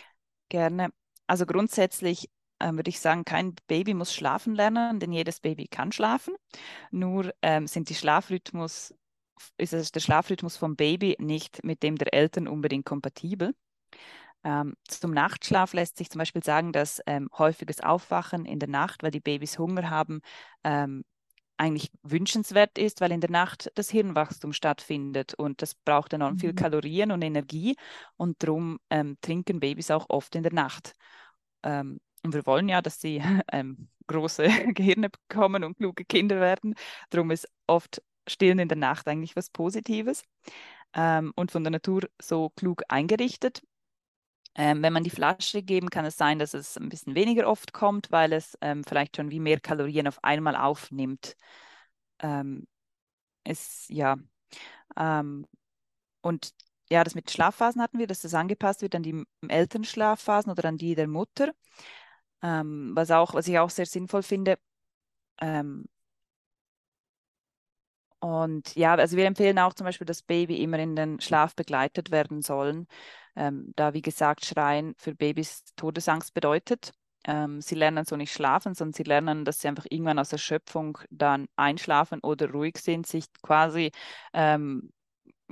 Gerne. Also grundsätzlich äh, würde ich sagen, kein Baby muss schlafen lernen, denn jedes Baby kann schlafen. Nur ähm, sind die Schlafrhythmus, ist es der Schlafrhythmus vom Baby nicht mit dem der Eltern unbedingt kompatibel. Ähm, zum Nachtschlaf lässt sich zum Beispiel sagen, dass ähm, häufiges Aufwachen in der Nacht, weil die Babys Hunger haben, ähm, eigentlich wünschenswert ist, weil in der Nacht das Hirnwachstum stattfindet und das braucht enorm mhm. viel Kalorien und Energie und darum ähm, trinken Babys auch oft in der Nacht. Ähm, und wir wollen ja, dass sie [laughs] ähm, große [laughs] Gehirne bekommen und kluge Kinder werden. Darum ist oft Stillen in der Nacht eigentlich was Positives und von der Natur so klug eingerichtet. Ähm, wenn man die Flasche geben, kann es sein, dass es ein bisschen weniger oft kommt, weil es ähm, vielleicht schon wie mehr Kalorien auf einmal aufnimmt. Ähm, es, ja. Ähm, und ja, das mit Schlafphasen hatten wir, dass das angepasst wird an die Elternschlafphasen oder an die der Mutter. Ähm, was, auch, was ich auch sehr sinnvoll finde. Und ja, also wir empfehlen auch zum Beispiel, dass Baby immer in den Schlaf begleitet werden sollen, ähm, da wie gesagt Schreien für Babys Todesangst bedeutet. Ähm, sie lernen so nicht schlafen, sondern sie lernen, dass sie einfach irgendwann aus Erschöpfung dann einschlafen oder ruhig sind, sich quasi ähm,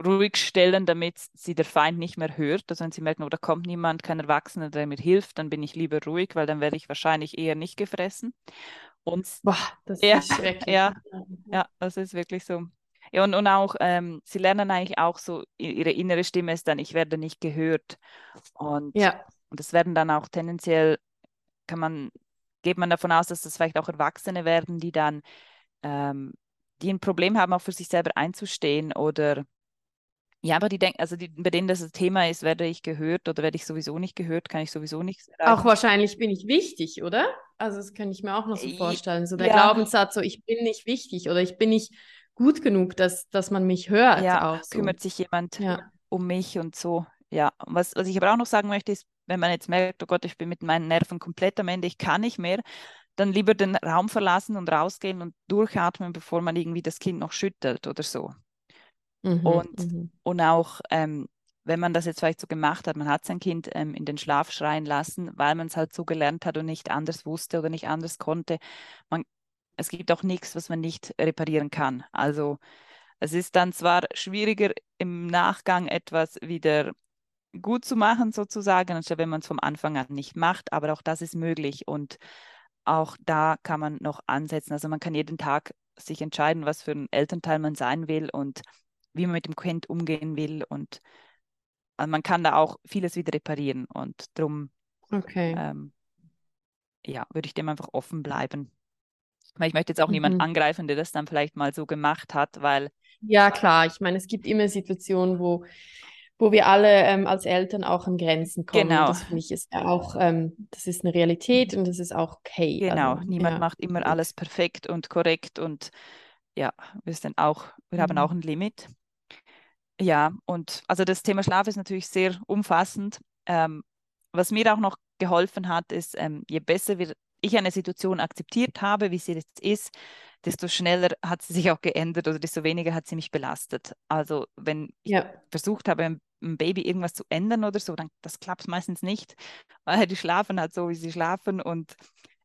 ruhig stellen, damit sie der Feind nicht mehr hört. Also wenn sie merken, oh, da kommt niemand, kein Erwachsener, der mir hilft, dann bin ich lieber ruhig, weil dann werde ich wahrscheinlich eher nicht gefressen. Und Boah, das ja, ist schrecklich. Ja, ja, das ist wirklich so. Ja, und, und auch, ähm, sie lernen eigentlich auch so, ihre innere Stimme ist dann, ich werde nicht gehört. Und, ja. und das werden dann auch tendenziell, kann man, geht man davon aus, dass das vielleicht auch Erwachsene werden, die dann, ähm, die ein Problem haben, auch für sich selber einzustehen oder ja, aber die denken, also die, bei denen das Thema ist, werde ich gehört oder werde ich sowieso nicht gehört, kann ich sowieso nichts erreichen. Auch wahrscheinlich bin ich wichtig, oder? Also das kann ich mir auch noch so vorstellen. So der ja. Glaubenssatz, so ich bin nicht wichtig oder ich bin nicht gut genug, dass, dass man mich hört. Ja, auch so. kümmert sich jemand ja. um mich und so. Ja, was, was ich aber auch noch sagen möchte, ist, wenn man jetzt merkt, oh Gott, ich bin mit meinen Nerven komplett am Ende, ich kann nicht mehr, dann lieber den Raum verlassen und rausgehen und durchatmen, bevor man irgendwie das Kind noch schüttelt oder so. Mhm, und, mhm. und auch, ähm, wenn man das jetzt vielleicht so gemacht hat, man hat sein Kind ähm, in den Schlaf schreien lassen, weil man es halt so gelernt hat und nicht anders wusste oder nicht anders konnte. Man, es gibt auch nichts, was man nicht reparieren kann. Also es ist dann zwar schwieriger im Nachgang etwas wieder gut zu machen, sozusagen, anstatt wenn man es vom Anfang an nicht macht, aber auch das ist möglich und auch da kann man noch ansetzen. Also man kann jeden Tag sich entscheiden, was für ein Elternteil man sein will und wie man mit dem Kind umgehen will. Und also man kann da auch vieles wieder reparieren. Und darum okay. ähm, ja, würde ich dem einfach offen bleiben. Weil ich möchte jetzt auch mhm. niemanden angreifen, der das dann vielleicht mal so gemacht hat, weil. Ja, klar. Ich meine, es gibt immer Situationen, wo, wo wir alle ähm, als Eltern auch an Grenzen kommen. Genau. Das finde ich ist auch, ähm, das ist eine Realität und das ist auch okay. Genau. Also, Niemand ja. macht immer alles perfekt und korrekt und ja, wir sind auch, wir mhm. haben auch ein Limit. Ja, und also das Thema Schlaf ist natürlich sehr umfassend. Ähm, was mir auch noch geholfen hat, ist, ähm, je besser wir, ich eine Situation akzeptiert habe, wie sie jetzt ist, desto schneller hat sie sich auch geändert oder desto weniger hat sie mich belastet. Also wenn ja. ich versucht habe, ein Baby irgendwas zu ändern oder so, dann das klappt meistens nicht, [laughs] weil die schlafen halt so, wie sie schlafen und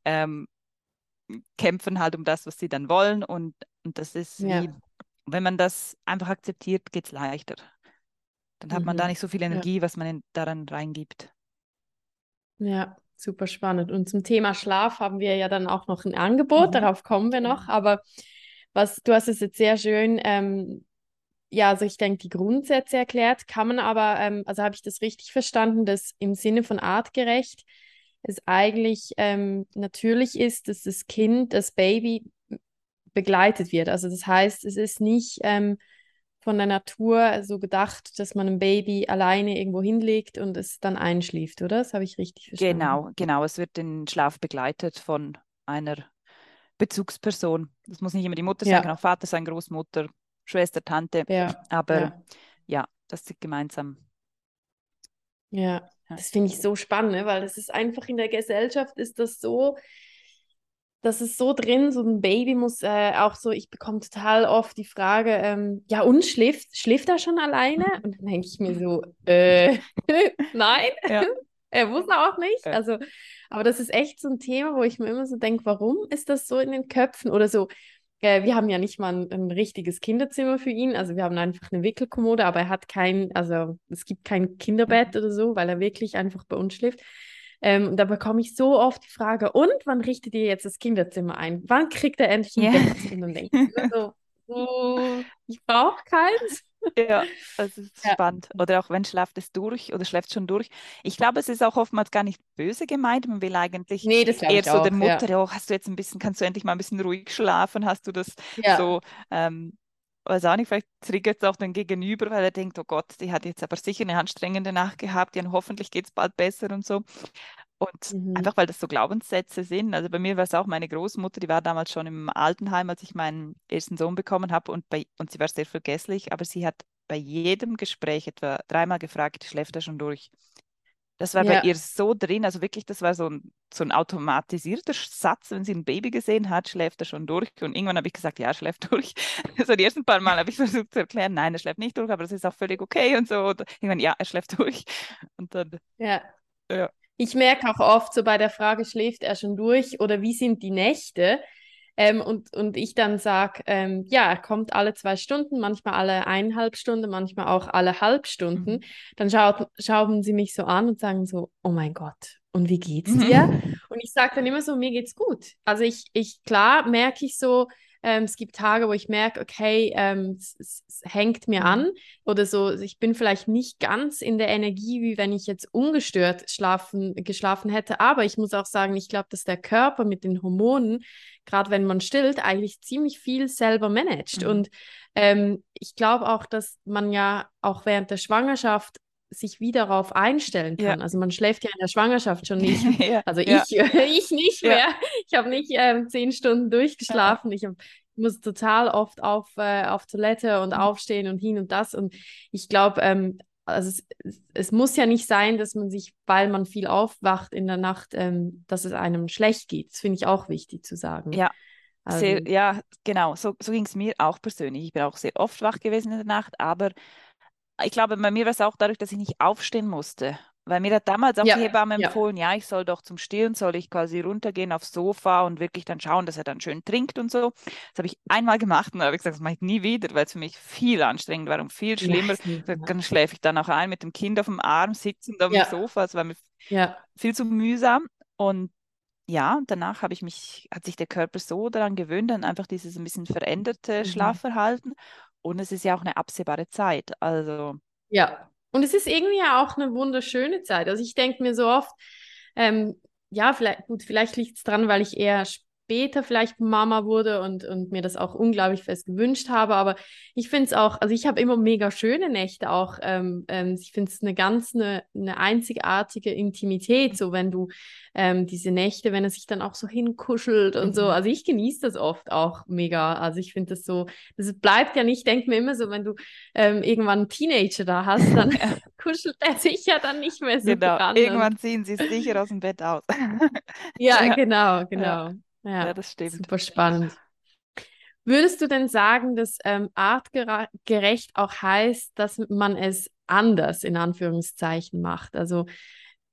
ähm, kämpfen halt um das, was sie dann wollen. Und, und das ist ja. wie wenn man das einfach akzeptiert, geht es leichter. Dann hat man da mhm. nicht so viel Energie, ja. was man in, daran reingibt. Ja, super spannend. Und zum Thema Schlaf haben wir ja dann auch noch ein Angebot, mhm. darauf kommen wir noch. Aber was, du hast es jetzt sehr schön, ähm, ja, also ich denke, die Grundsätze erklärt, kann man aber, ähm, also habe ich das richtig verstanden, dass im Sinne von artgerecht es eigentlich ähm, natürlich ist, dass das Kind, das Baby begleitet wird. Also das heißt, es ist nicht ähm, von der Natur so gedacht, dass man ein Baby alleine irgendwo hinlegt und es dann einschläft, oder? Das habe ich richtig verstanden. Genau, genau. Es wird den Schlaf begleitet von einer Bezugsperson. Das muss nicht immer die Mutter sein, ja. kann auch Vater sein, Großmutter, Schwester, Tante. Ja. Aber ja, ja das ist gemeinsam. Ja, das finde ich so spannend, ne? weil das ist einfach in der Gesellschaft ist das so das ist so drin, so ein Baby muss äh, auch so, ich bekomme total oft die Frage, ähm, ja und schläft, schläft er schon alleine? Mhm. Und dann denke ich mir so, äh, [laughs] nein, ja. [laughs] er muss auch nicht. Ja. Also, aber das ist echt so ein Thema, wo ich mir immer so denke, warum ist das so in den Köpfen? Oder so, äh, wir haben ja nicht mal ein, ein, richtiges Kinderzimmer für ihn, also wir haben einfach eine Wickelkommode, aber er hat kein, also es gibt kein Kinderbett mhm. oder so, weil er wirklich einfach bei uns schläft. Ähm, und da bekomme ich so oft die Frage, und wann richtet ihr jetzt das Kinderzimmer ein? Wann kriegt er endlich ein yeah. Bett? Und denke ich mir so, [laughs] oh, ich brauche keins. Ja, das ist ja. spannend. Oder auch wenn schläft es durch oder schläft schon durch. Ich glaube, es ist auch oftmals gar nicht böse gemeint. Man will eigentlich nee, das eher so auch, der Mutter, ja. oh, hast du jetzt ein bisschen, kannst du endlich mal ein bisschen ruhig schlafen? Hast du das ja. so? Ähm, weiß auch nicht, vielleicht triggert es auch den Gegenüber, weil er denkt, oh Gott, die hat jetzt aber sicher eine anstrengende Nacht gehabt, ja, hoffentlich geht es bald besser und so. Und mhm. einfach, weil das so Glaubenssätze sind. Also bei mir war es auch meine Großmutter, die war damals schon im Altenheim, als ich meinen ersten Sohn bekommen habe und, bei, und sie war sehr vergesslich, aber sie hat bei jedem Gespräch etwa dreimal gefragt, schläft er schon durch? Das war ja. bei ihr so drin, also wirklich, das war so ein, so ein automatisierter Satz, wenn sie ein Baby gesehen hat, schläft er schon durch. Und irgendwann habe ich gesagt, ja, er schläft [laughs] durch. So die ersten paar Mal habe ich versucht zu erklären, nein, er schläft nicht durch, aber das ist auch völlig okay und so. Und irgendwann, ja, er schläft durch. Und dann, ja. ja. Ich merke auch oft so bei der Frage, schläft er schon durch oder wie sind die Nächte? Ähm, und, und ich dann sage, ähm, ja, er kommt alle zwei Stunden, manchmal alle eineinhalb Stunden, manchmal auch alle halb Stunden. Mhm. Dann schaut, schauen sie mich so an und sagen so, oh mein Gott, und wie geht's dir? Mhm. Und ich sage dann immer so, mir geht's gut. Also ich, ich klar merke ich so, ähm, es gibt Tage, wo ich merke, okay, ähm, es, es, es, hängt mir an mhm. oder so. Ich bin vielleicht nicht ganz in der Energie, wie wenn ich jetzt ungestört schlafen, geschlafen hätte. Aber ich muss auch sagen, ich glaube, dass der Körper mit den Hormonen, gerade wenn man stillt, eigentlich ziemlich viel selber managt. Mhm. Und ähm, ich glaube auch, dass man ja auch während der Schwangerschaft sich wieder darauf einstellen kann. Ja. Also man schläft ja in der Schwangerschaft schon nicht. [laughs] ja. Also ich, [laughs] ich nicht mehr. Ich habe nicht ähm, zehn Stunden durchgeschlafen. Ich, hab, muss total oft auf, äh, auf Toilette und mhm. aufstehen und hin und das. Und ich glaube, ähm, also es, es, muss ja nicht sein, dass man sich, weil man viel aufwacht in der Nacht, ähm, dass es einem schlecht geht. Das finde ich auch wichtig zu sagen. Ja, also, sehr, ja, genau. So, so ging es mir auch persönlich. Ich bin auch sehr oft wach gewesen in der Nacht, aber ich glaube, bei mir war es auch dadurch, dass ich nicht aufstehen musste. Weil mir hat damals auch ja, die Hebamme ja. empfohlen, ja, ich soll doch zum Stillen, soll ich quasi runtergehen aufs Sofa und wirklich dann schauen, dass er dann schön trinkt und so. Das habe ich einmal gemacht und habe ich gesagt, das mache ich nie wieder, weil es für mich viel anstrengend war und viel schlimmer. Ja, dann schläfe ich dann auch ein mit dem Kind auf dem Arm, sitzend auf dem Sofa. Es war mir viel zu mühsam. Und ja, danach habe ich mich, hat sich der Körper so daran gewöhnt, dann einfach dieses ein bisschen veränderte mhm. Schlafverhalten. Und es ist ja auch eine absehbare Zeit. Also. Ja, und es ist irgendwie ja auch eine wunderschöne Zeit. Also ich denke mir so oft, ähm, ja, vielleicht, gut, vielleicht liegt es dran, weil ich eher später vielleicht Mama wurde und, und mir das auch unglaublich fest gewünscht habe. Aber ich finde es auch, also ich habe immer mega schöne Nächte auch. Ähm, ähm, ich finde es eine ganz, eine, eine einzigartige Intimität, so wenn du ähm, diese Nächte, wenn er sich dann auch so hinkuschelt und mhm. so. Also ich genieße das oft auch mega. Also ich finde das so, das bleibt ja nicht, denke mir immer so, wenn du ähm, irgendwann einen Teenager da hast, dann [laughs] [laughs] kuschelt er sich ja dann nicht mehr so genau. dran. Irgendwann ziehen sie es sicher aus dem Bett aus. ja, [laughs] ja, genau, genau. Ja. Ja, ja, das stimmt. Super spannend. Würdest du denn sagen, dass ähm, artgerecht auch heißt, dass man es anders in Anführungszeichen macht? Also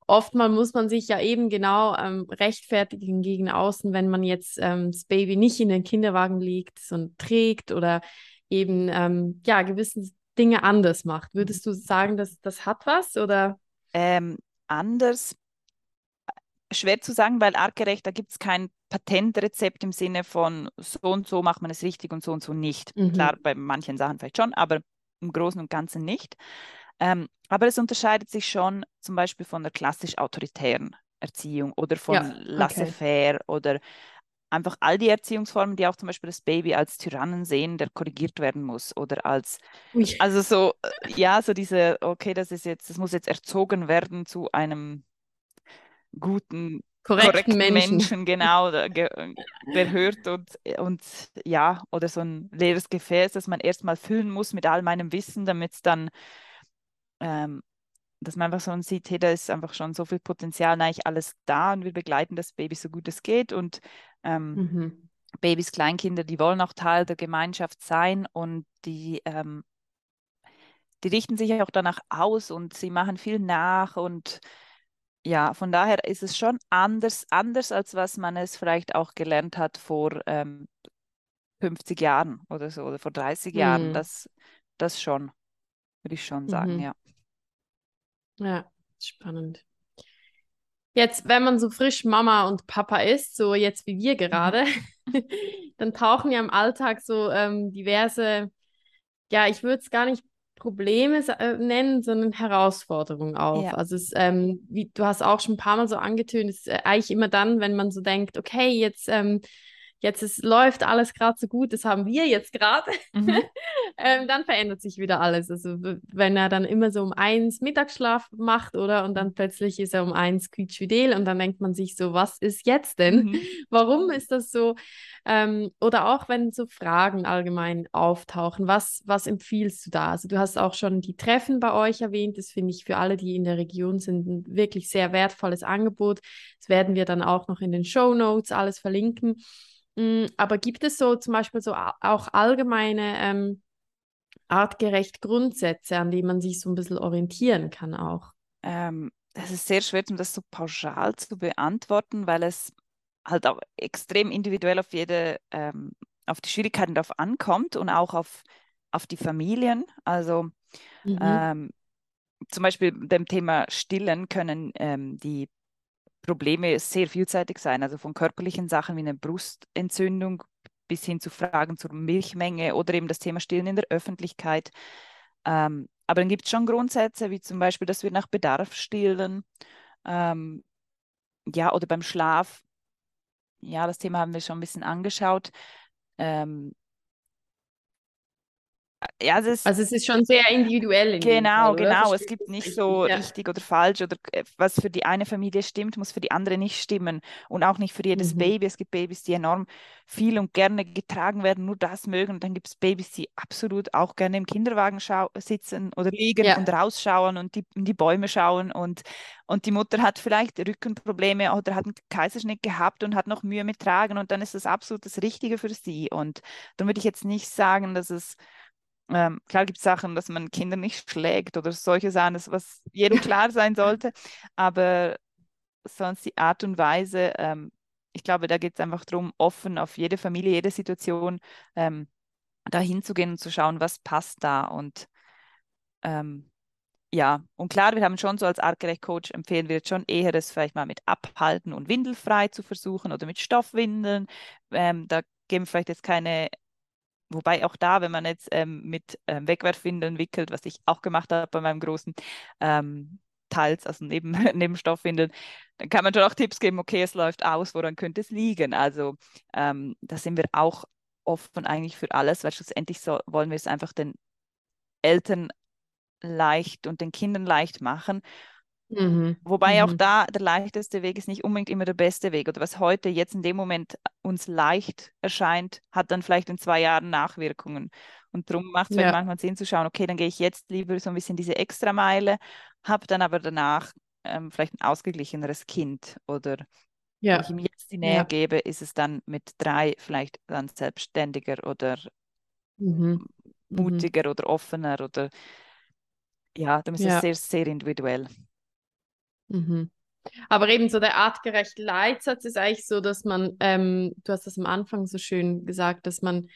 oftmal muss man sich ja eben genau ähm, rechtfertigen gegen außen, wenn man jetzt ähm, das Baby nicht in den Kinderwagen legt, sondern trägt oder eben ähm, ja gewisse Dinge anders macht. Würdest du sagen, dass das hat was oder? Ähm, anders schwer zu sagen, weil artgerecht, da gibt es kein Patentrezept im Sinne von so und so macht man es richtig und so und so nicht. Mhm. Klar, bei manchen Sachen vielleicht schon, aber im Großen und Ganzen nicht. Ähm, aber es unterscheidet sich schon zum Beispiel von der klassisch autoritären Erziehung oder von ja, laissez-faire okay. oder einfach all die Erziehungsformen, die auch zum Beispiel das Baby als Tyrannen sehen, der korrigiert werden muss oder als, also so, äh, ja, so diese, okay, das ist jetzt, das muss jetzt erzogen werden zu einem guten, korrekten, korrekten Menschen. Menschen. genau, der, hört und, und ja, oder so ein leeres Gefäß, das man erstmal füllen muss mit all meinem Wissen, damit es dann, ähm, dass man einfach so sieht, hey, da ist einfach schon so viel Potenzial, eigentlich alles da und wir begleiten das Baby so gut es geht und ähm, mhm. Babys, Kleinkinder, die wollen auch Teil der Gemeinschaft sein und die ähm, die richten sich auch danach aus und sie machen viel nach und ja, von daher ist es schon anders, anders als was man es vielleicht auch gelernt hat vor ähm, 50 Jahren oder so oder vor 30 mhm. Jahren. Das, das schon, würde ich schon sagen, mhm. ja. Ja, spannend. Jetzt, wenn man so frisch Mama und Papa ist, so jetzt wie wir mhm. gerade, [laughs] dann tauchen ja im Alltag so ähm, diverse, ja, ich würde es gar nicht Probleme äh, nennen, sondern Herausforderungen auf. Ja. Also es, ähm, wie du hast auch schon ein paar Mal so angetönt, es ist äh, eigentlich immer dann, wenn man so denkt, okay, jetzt ähm, jetzt ist, läuft alles gerade so gut, das haben wir jetzt gerade, mhm. [laughs] ähm, dann verändert sich wieder alles. Also wenn er dann immer so um eins Mittagsschlaf macht, oder? Und dann plötzlich ist er um eins quietschfidel und dann denkt man sich so, was ist jetzt denn? Mhm. [laughs] Warum ist das so? Ähm, oder auch wenn so Fragen allgemein auftauchen, was, was empfiehlst du da? Also du hast auch schon die Treffen bei euch erwähnt, das finde ich für alle, die in der Region sind, ein wirklich sehr wertvolles Angebot. Das werden wir dann auch noch in den Show Notes alles verlinken. Mm, aber gibt es so zum Beispiel so auch allgemeine ähm, artgerecht Grundsätze, an denen man sich so ein bisschen orientieren kann auch? Ähm, das ist sehr schwer, um das so pauschal zu beantworten, weil es halt auch extrem individuell auf jede, ähm, auf die Schwierigkeiten darauf ankommt und auch auf, auf die Familien. Also mhm. ähm, zum Beispiel dem Thema Stillen können ähm, die Probleme sehr vielseitig sein, also von körperlichen Sachen wie eine Brustentzündung bis hin zu Fragen zur Milchmenge oder eben das Thema Stillen in der Öffentlichkeit. Ähm, aber dann gibt es schon Grundsätze, wie zum Beispiel, dass wir nach Bedarf stillen. Ähm, ja, oder beim Schlaf. Ja, das Thema haben wir schon ein bisschen angeschaut. Ähm, ja, also es, also es ist schon sehr individuell. In genau, Fall, genau. Es gibt nicht so ja. richtig oder falsch oder äh, was für die eine Familie stimmt, muss für die andere nicht stimmen und auch nicht für jedes mhm. Baby. Es gibt Babys, die enorm viel und gerne getragen werden, nur das mögen. Und dann gibt es Babys, die absolut auch gerne im Kinderwagen sitzen oder liegen ja. und rausschauen und die, in die Bäume schauen und, und die Mutter hat vielleicht Rückenprobleme oder hat einen Kaiserschnitt gehabt und hat noch Mühe mit Tragen und dann ist das absolut das Richtige für sie. Und dann würde ich jetzt nicht sagen, dass es ähm, klar gibt es Sachen, dass man Kinder nicht schlägt oder solche Sachen, was jedem klar sein [laughs] sollte, aber sonst die Art und Weise, ähm, ich glaube, da geht es einfach darum, offen auf jede Familie, jede Situation ähm, da hinzugehen und zu schauen, was passt da und ähm, ja, und klar, wir haben schon so als Artgerecht-Coach empfehlen wir jetzt schon eher, das vielleicht mal mit Abhalten und Windelfrei zu versuchen oder mit Stoffwindeln. Ähm, da geben wir vielleicht jetzt keine Wobei auch da, wenn man jetzt ähm, mit ähm, Wegwerfwindeln wickelt, was ich auch gemacht habe bei meinem großen, ähm, teils, also neben, [laughs] neben Stoffwindeln, dann kann man schon auch Tipps geben, okay, es läuft aus, woran könnte es liegen? Also ähm, da sind wir auch offen eigentlich für alles, weil schlussendlich so, wollen wir es einfach den Eltern leicht und den Kindern leicht machen. Mhm. Wobei mhm. auch da der leichteste Weg ist nicht unbedingt immer der beste Weg. Oder was heute jetzt in dem Moment uns leicht erscheint, hat dann vielleicht in zwei Jahren Nachwirkungen. Und darum macht es ja. manchmal Sinn zu schauen, okay, dann gehe ich jetzt lieber so ein bisschen diese Extrameile, habe dann aber danach ähm, vielleicht ein ausgeglicheneres Kind. Oder ja. wenn ich ihm jetzt die Nähe ja. gebe, ist es dann mit drei vielleicht dann selbstständiger oder mhm. mhm. mutiger oder offener oder ja, dann ist es sehr, sehr individuell. Mhm. Aber eben so der artgerechte Leitsatz ist eigentlich so, dass man, ähm, du hast das am Anfang so schön gesagt, dass man,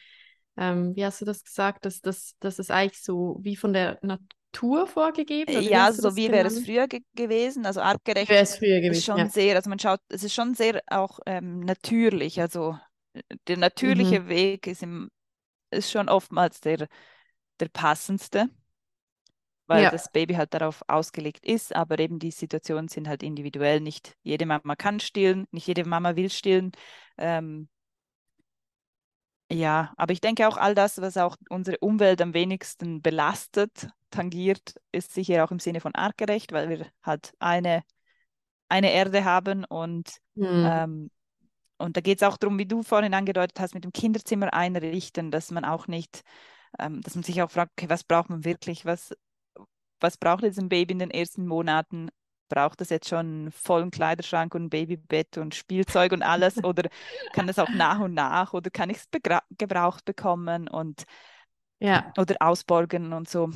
ähm, wie hast du das gesagt, dass, dass es eigentlich so wie von der Natur vorgegeben? Ja, so wie wäre es früher ge gewesen. Also artgerecht es früher gewesen, ist schon ja. sehr, also man schaut, es ist schon sehr auch ähm, natürlich. Also der natürliche mhm. Weg ist, im, ist schon oftmals der, der passendste weil ja. das Baby halt darauf ausgelegt ist, aber eben die Situationen sind halt individuell. Nicht jede Mama kann stillen, nicht jede Mama will stillen. Ähm, ja, aber ich denke auch all das, was auch unsere Umwelt am wenigsten belastet, tangiert, ist sicher auch im Sinne von artgerecht, weil wir halt eine, eine Erde haben und, mhm. ähm, und da geht es auch darum, wie du vorhin angedeutet hast, mit dem Kinderzimmer einrichten, dass man auch nicht, ähm, dass man sich auch fragt, okay, was braucht man wirklich, was was braucht jetzt ein Baby in den ersten Monaten? Braucht es jetzt schon einen vollen Kleiderschrank und ein Babybett und Spielzeug und alles? [laughs] oder kann es auch nach und nach? Oder kann ich es gebraucht bekommen und ja. oder ausborgen und so?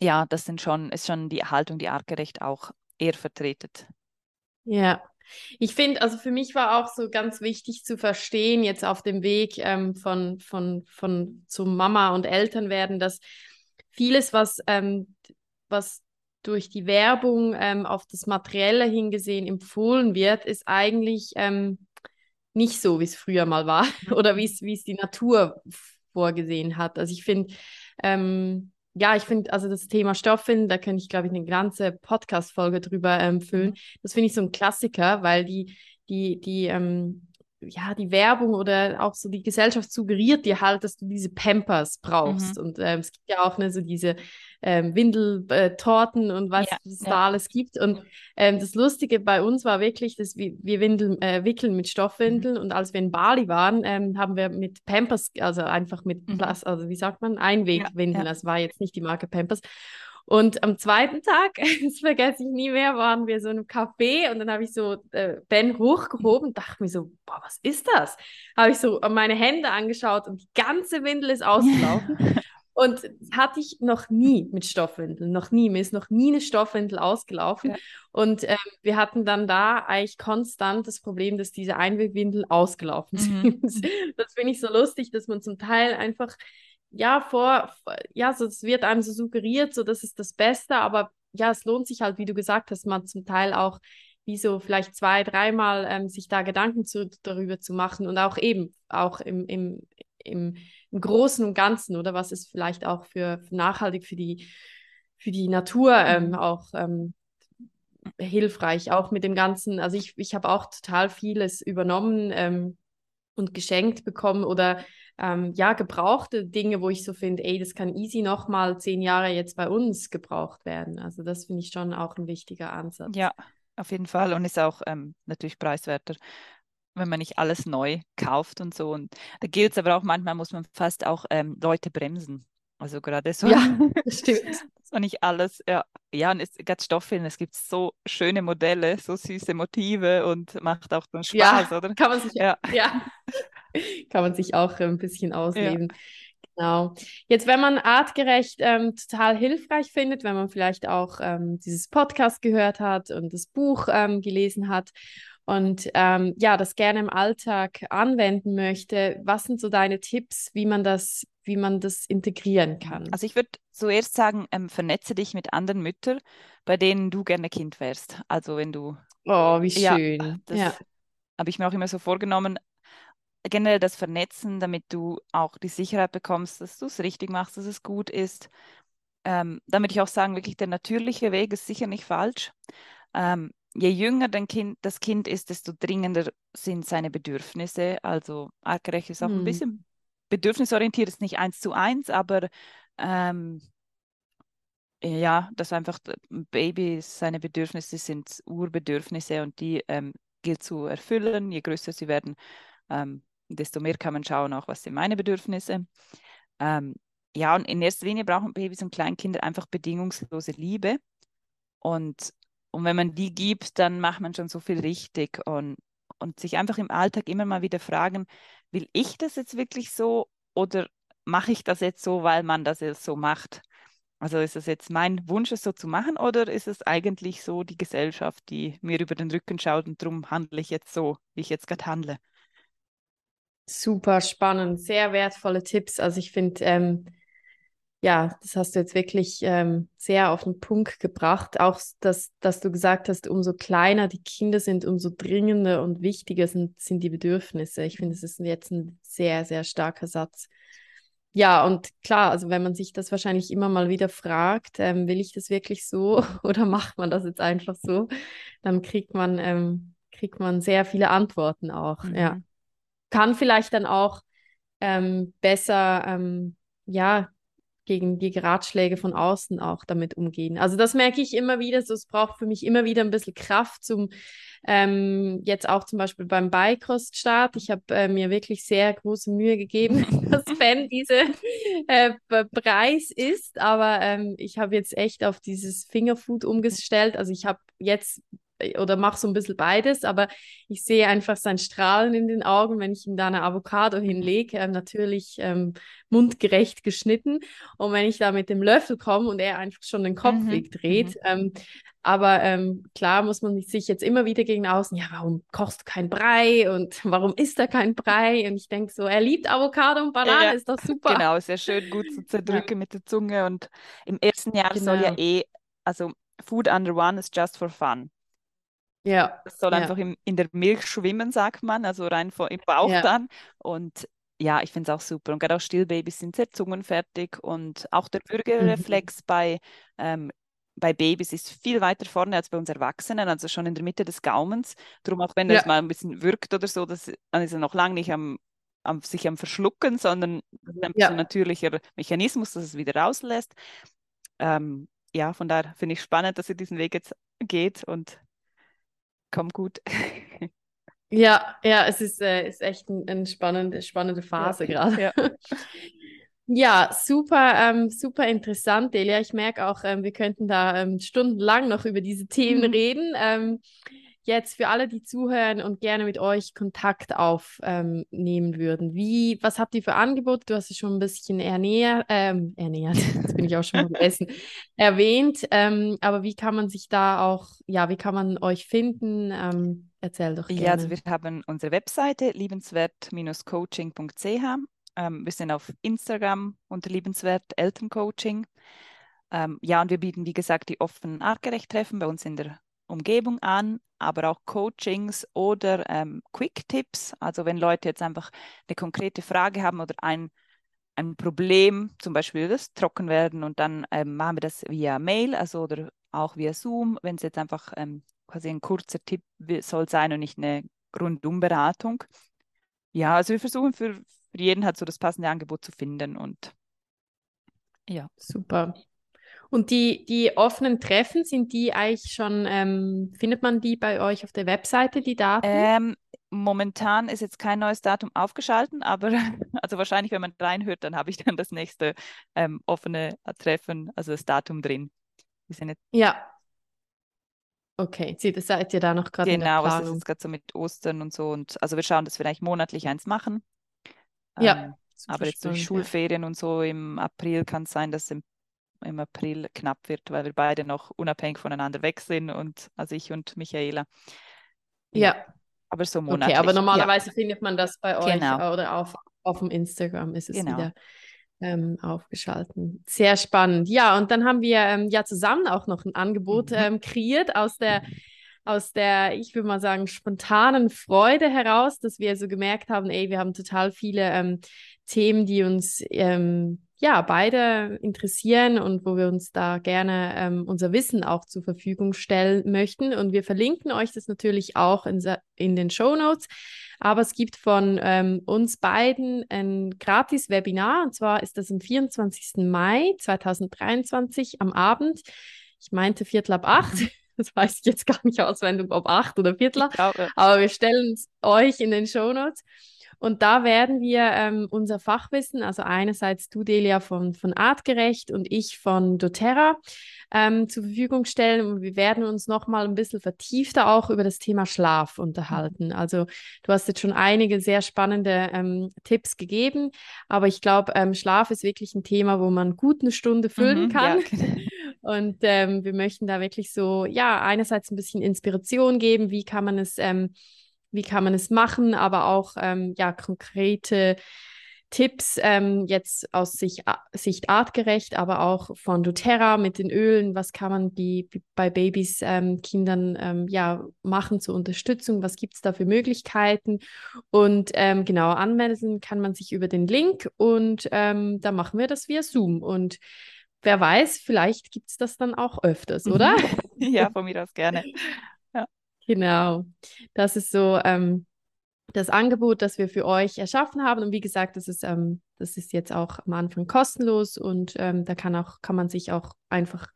Ja, das sind schon, ist schon die Haltung, die artgerecht auch eher vertretet. Ja, ich finde, also für mich war auch so ganz wichtig zu verstehen, jetzt auf dem Weg ähm, von, von, von zum Mama und Eltern werden, dass vieles, was, ähm, was durch die Werbung ähm, auf das Materielle hingesehen empfohlen wird, ist eigentlich ähm, nicht so, wie es früher mal war [laughs] oder wie es die Natur vorgesehen hat. Also ich finde, ähm, ja, ich finde, also das Thema Stoffwindeln, da könnte ich, glaube ich, eine ganze Podcast-Folge drüber ähm, füllen. Mhm. Das finde ich so ein Klassiker, weil die, die, die, ähm, ja, die Werbung oder auch so die Gesellschaft suggeriert dir halt, dass du diese Pampers brauchst. Mhm. Und ähm, es gibt ja auch ne, so diese ähm, Windeltorten und was ja, es ja. da alles gibt. Und ähm, das Lustige bei uns war wirklich, dass wir, wir Windeln, äh, wickeln mit Stoffwindeln mhm. und als wir in Bali waren, ähm, haben wir mit Pampers, also einfach mit mhm. Plas also wie sagt man, Einwegwindeln, ja, das war jetzt nicht die Marke Pampers. Und am zweiten Tag, [laughs] das vergesse ich nie mehr, waren wir so in einem Café und dann habe ich so äh, Ben hochgehoben und dachte mir so, boah, was ist das? Habe ich so meine Hände angeschaut und die ganze Windel ist ausgelaufen. [laughs] Und das hatte ich noch nie mit Stoffwindeln, noch nie. Mir ist noch nie eine Stoffwindel ausgelaufen. Ja. Und ähm, wir hatten dann da eigentlich konstant das Problem, dass diese Einwegwindeln ausgelaufen mhm. sind. [laughs] Das finde ich so lustig, dass man zum Teil einfach ja, vor, ja, so, es wird einem so suggeriert, so das ist das Beste, aber ja, es lohnt sich halt, wie du gesagt hast, man zum Teil auch wie so vielleicht zwei, dreimal ähm, sich da Gedanken zu, darüber zu machen und auch eben, auch im, im, im, im Großen und Ganzen, oder was ist vielleicht auch für, für nachhaltig für die, für die Natur ähm, mhm. auch ähm, hilfreich, auch mit dem Ganzen, also ich, ich habe auch total vieles übernommen ähm, und geschenkt bekommen oder ähm, ja, gebrauchte Dinge, wo ich so finde, ey, das kann easy nochmal zehn Jahre jetzt bei uns gebraucht werden. Also das finde ich schon auch ein wichtiger Ansatz. Ja, auf jeden Fall und ist auch ähm, natürlich preiswerter, wenn man nicht alles neu kauft und so. Und da gilt es aber auch, manchmal muss man fast auch ähm, Leute bremsen. Also gerade so. Ja, [laughs] [laughs] stimmt. War nicht alles, ja. Ja, und es gibt Stoffilme, es gibt so schöne Modelle, so süße Motive und macht auch dann Spaß, ja, oder? Kann man sich, ja. ja. [laughs] [laughs] kann man sich auch ein bisschen ausleben. Ja. Genau. Jetzt, wenn man artgerecht ähm, total hilfreich findet, wenn man vielleicht auch ähm, dieses Podcast gehört hat und das Buch ähm, gelesen hat und ähm, ja, das gerne im Alltag anwenden möchte, was sind so deine Tipps, wie man das, wie man das integrieren kann? Also ich würde zuerst sagen, ähm, vernetze dich mit anderen Müttern, bei denen du gerne Kind wärst. Also wenn du Oh, wie schön. Ja, das ja. habe ich mir auch immer so vorgenommen, generell das Vernetzen, damit du auch die Sicherheit bekommst, dass du es richtig machst, dass es gut ist. Ähm, damit ich auch sagen, wirklich der natürliche Weg ist sicher nicht falsch. Ähm, je jünger dein kind, das Kind ist, desto dringender sind seine Bedürfnisse. Also artgerecht ist auch hm. ein bisschen bedürfnisorientiert, ist nicht eins zu eins, aber ähm, ja, dass einfach Babys, seine Bedürfnisse sind Urbedürfnisse und die ähm, gilt zu erfüllen. Je größer sie werden, ähm, desto mehr kann man schauen, auch was sind meine Bedürfnisse. Ähm, ja, und in erster Linie brauchen Babys und Kleinkinder einfach bedingungslose Liebe. Und, und wenn man die gibt, dann macht man schon so viel richtig. Und, und sich einfach im Alltag immer mal wieder fragen, will ich das jetzt wirklich so oder mache ich das jetzt so, weil man das jetzt so macht? Also ist es jetzt mein Wunsch, es so zu machen oder ist es eigentlich so die Gesellschaft, die mir über den Rücken schaut und darum handle ich jetzt so, wie ich jetzt gerade handle? Super spannend, sehr wertvolle Tipps. Also ich finde, ähm, ja, das hast du jetzt wirklich ähm, sehr auf den Punkt gebracht. Auch, dass, dass du gesagt hast, umso kleiner die Kinder sind, umso dringender und wichtiger sind, sind die Bedürfnisse. Ich finde, das ist jetzt ein sehr, sehr starker Satz. Ja, und klar, also wenn man sich das wahrscheinlich immer mal wieder fragt, ähm, will ich das wirklich so [laughs] oder macht man das jetzt einfach so, dann kriegt man, ähm, kriegt man sehr viele Antworten auch. Mhm. Ja kann vielleicht dann auch ähm, besser, ähm, ja, gegen die Ratschläge von außen auch damit umgehen. Also das merke ich immer wieder, so es braucht für mich immer wieder ein bisschen Kraft zum, ähm, jetzt auch zum Beispiel beim Beikost-Start. Ich habe äh, mir wirklich sehr große Mühe gegeben, [laughs] dass Ben diese äh, Preis ist, aber ähm, ich habe jetzt echt auf dieses Fingerfood umgestellt. Also ich habe jetzt oder mache so ein bisschen beides, aber ich sehe einfach sein Strahlen in den Augen, wenn ich ihm da eine Avocado hinlege, ähm, natürlich ähm, mundgerecht geschnitten. Und wenn ich da mit dem Löffel komme und er einfach schon den Kopf mhm. wegdreht, mhm. ähm, aber ähm, klar muss man sich jetzt immer wieder gegen außen, ja, warum kochst du kein Brei und [laughs] warum isst er kein Brei? Und ich denke so, er liebt Avocado und Banane, ja, ist doch [laughs] super. Genau, sehr schön gut zu [laughs] zerdrücken ja. mit der Zunge. Und im ersten Jahr genau. soll ja genau. eh, also Food under one is just for fun. Ja. Das soll ja. einfach im, in der Milch schwimmen, sagt man, also rein vor, im Bauch ja. dann. Und ja, ich finde es auch super. Und gerade auch Stillbabys sind sehr zungenfertig und auch der Würgereflex mhm. bei ähm, bei Babys ist viel weiter vorne als bei uns Erwachsenen, also schon in der Mitte des Gaumens. Darum auch wenn ja. es mal ein bisschen wirkt oder so, das, dann ist er noch lange nicht am, am, sich am Verschlucken, sondern ein ja. natürlicher Mechanismus, dass es wieder rauslässt. Ähm, ja, von daher finde ich spannend, dass ihr diesen Weg jetzt geht und kommt gut. [laughs] Ja, ja, es ist, äh, ist echt eine ein spannende, spannende Phase ja, gerade. Ja. [laughs] Ja, super, ähm, super interessant, Delia. Ich merke auch, ähm, wir könnten da ähm, stundenlang noch über diese Themen mhm. reden. Jetzt für alle, die zuhören und gerne mit euch Kontakt aufnehmen ähm, würden. Wie, was habt ihr für Angebote? Du hast es schon ein bisschen ernährt, ähm, ernährt, [laughs] jetzt bin ich auch schon mal [laughs] gegessen, erwähnt. Ähm, aber wie kann man sich da auch, ja, wie kann man euch finden? Ähm, erzähl doch gerne. Ja, also wir haben unsere Webseite liebenswert-coaching.ch ähm, wir sind auf Instagram unter liebenswert Elterncoaching. Ähm, ja, und wir bieten, wie gesagt, die offenen Artgerecht-Treffen bei uns in der Umgebung an, aber auch Coachings oder ähm, Quick-Tipps. Also wenn Leute jetzt einfach eine konkrete Frage haben oder ein, ein Problem, zum Beispiel das Trockenwerden, und dann ähm, machen wir das via Mail, also oder auch via Zoom, wenn es jetzt einfach ähm, quasi ein kurzer Tipp soll sein und nicht eine Rundumberatung. Ja, also wir versuchen für, für jeden halt so das passende Angebot zu finden und ja. Super. Und die, die offenen Treffen, sind die eigentlich schon, ähm, findet man die bei euch auf der Webseite, die Daten? Ähm, momentan ist jetzt kein neues Datum aufgeschalten, aber [laughs] also wahrscheinlich, wenn man reinhört, dann habe ich dann das nächste ähm, offene Treffen, also das Datum drin. ja. Okay, Sie, das seid ihr da noch gerade genau, was ist jetzt gerade so mit Ostern und so und also wir schauen, dass wir vielleicht monatlich eins machen. Ja. Ähm, aber jetzt durch Schulferien ja. und so im April kann es sein, dass im, im April knapp wird, weil wir beide noch unabhängig voneinander weg sind und also ich und Michaela. Ja. Aber so monatlich. Okay, aber normalerweise ja. findet man das bei euch genau. oder auf, auf dem Instagram ist es genau. wieder ähm, aufgeschalten. Sehr spannend. Ja, und dann haben wir ähm, ja zusammen auch noch ein Angebot mhm. ähm, kreiert aus der aus der, ich würde mal sagen, spontanen Freude heraus, dass wir so gemerkt haben, ey, wir haben total viele ähm, Themen, die uns ähm, ja beide interessieren und wo wir uns da gerne ähm, unser Wissen auch zur Verfügung stellen möchten. Und wir verlinken euch das natürlich auch in, in den Show Notes. Aber es gibt von ähm, uns beiden ein gratis Webinar und zwar ist das am 24. Mai 2023 am Abend. Ich meinte Viertel ab acht. [laughs] Das weiß ich jetzt gar nicht auswendig, ob acht oder Viertel. Aber wir stellen es euch in den Show Notes. Und da werden wir ähm, unser Fachwissen, also einerseits du, Delia, von, von Artgerecht und ich von doTERRA, ähm, zur Verfügung stellen. Und wir werden uns nochmal ein bisschen vertiefter auch über das Thema Schlaf unterhalten. Also du hast jetzt schon einige sehr spannende ähm, Tipps gegeben, aber ich glaube, ähm, Schlaf ist wirklich ein Thema, wo man gut eine Stunde füllen mhm, kann. Ja. Genau. [laughs] Und ähm, wir möchten da wirklich so, ja, einerseits ein bisschen Inspiration geben, wie kann man es ähm, wie kann man es machen, aber auch ähm, ja, konkrete Tipps ähm, jetzt aus Sicht, Sicht artgerecht, aber auch von doTERRA mit den Ölen. Was kann man die, bei Babys, ähm, Kindern ähm, ja, machen zur Unterstützung? Was gibt es da für Möglichkeiten? Und ähm, genau, anmelden kann man sich über den Link und ähm, da machen wir das via Zoom. Und wer weiß, vielleicht gibt es das dann auch öfters, oder? [laughs] ja, [laughs] von mir aus gerne. Genau. Das ist so ähm, das Angebot, das wir für euch erschaffen haben. Und wie gesagt, das ist, ähm, das ist jetzt auch am Anfang kostenlos und ähm, da kann auch, kann man sich auch einfach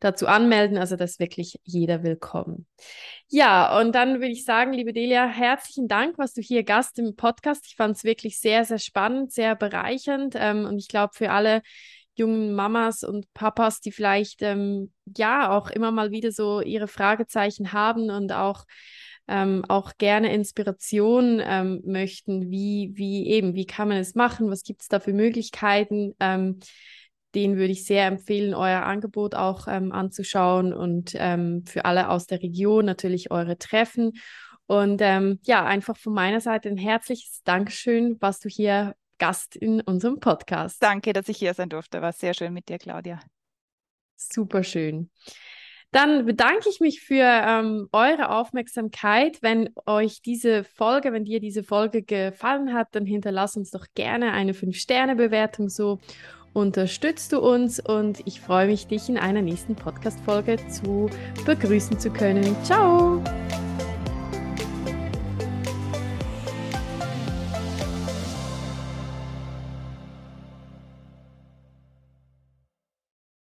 dazu anmelden. Also das ist wirklich jeder willkommen. Ja, und dann würde ich sagen, liebe Delia, herzlichen Dank, was du hier Gast im Podcast. Ich fand es wirklich sehr, sehr spannend, sehr bereichernd. Ähm, und ich glaube, für alle jungen Mamas und Papas, die vielleicht ähm, ja auch immer mal wieder so ihre Fragezeichen haben und auch ähm, auch gerne Inspiration ähm, möchten, wie, wie eben, wie kann man es machen, was gibt es da für Möglichkeiten, ähm, den würde ich sehr empfehlen, euer Angebot auch ähm, anzuschauen und ähm, für alle aus der Region natürlich eure Treffen. Und ähm, ja, einfach von meiner Seite ein herzliches Dankeschön, was du hier Gast in unserem Podcast. Danke, dass ich hier sein durfte. War sehr schön mit dir, Claudia. Super schön. Dann bedanke ich mich für ähm, eure Aufmerksamkeit. Wenn euch diese Folge, wenn dir diese Folge gefallen hat, dann hinterlass uns doch gerne eine 5-Sterne-Bewertung. So unterstützt du uns und ich freue mich, dich in einer nächsten Podcast-Folge zu begrüßen zu können. Ciao!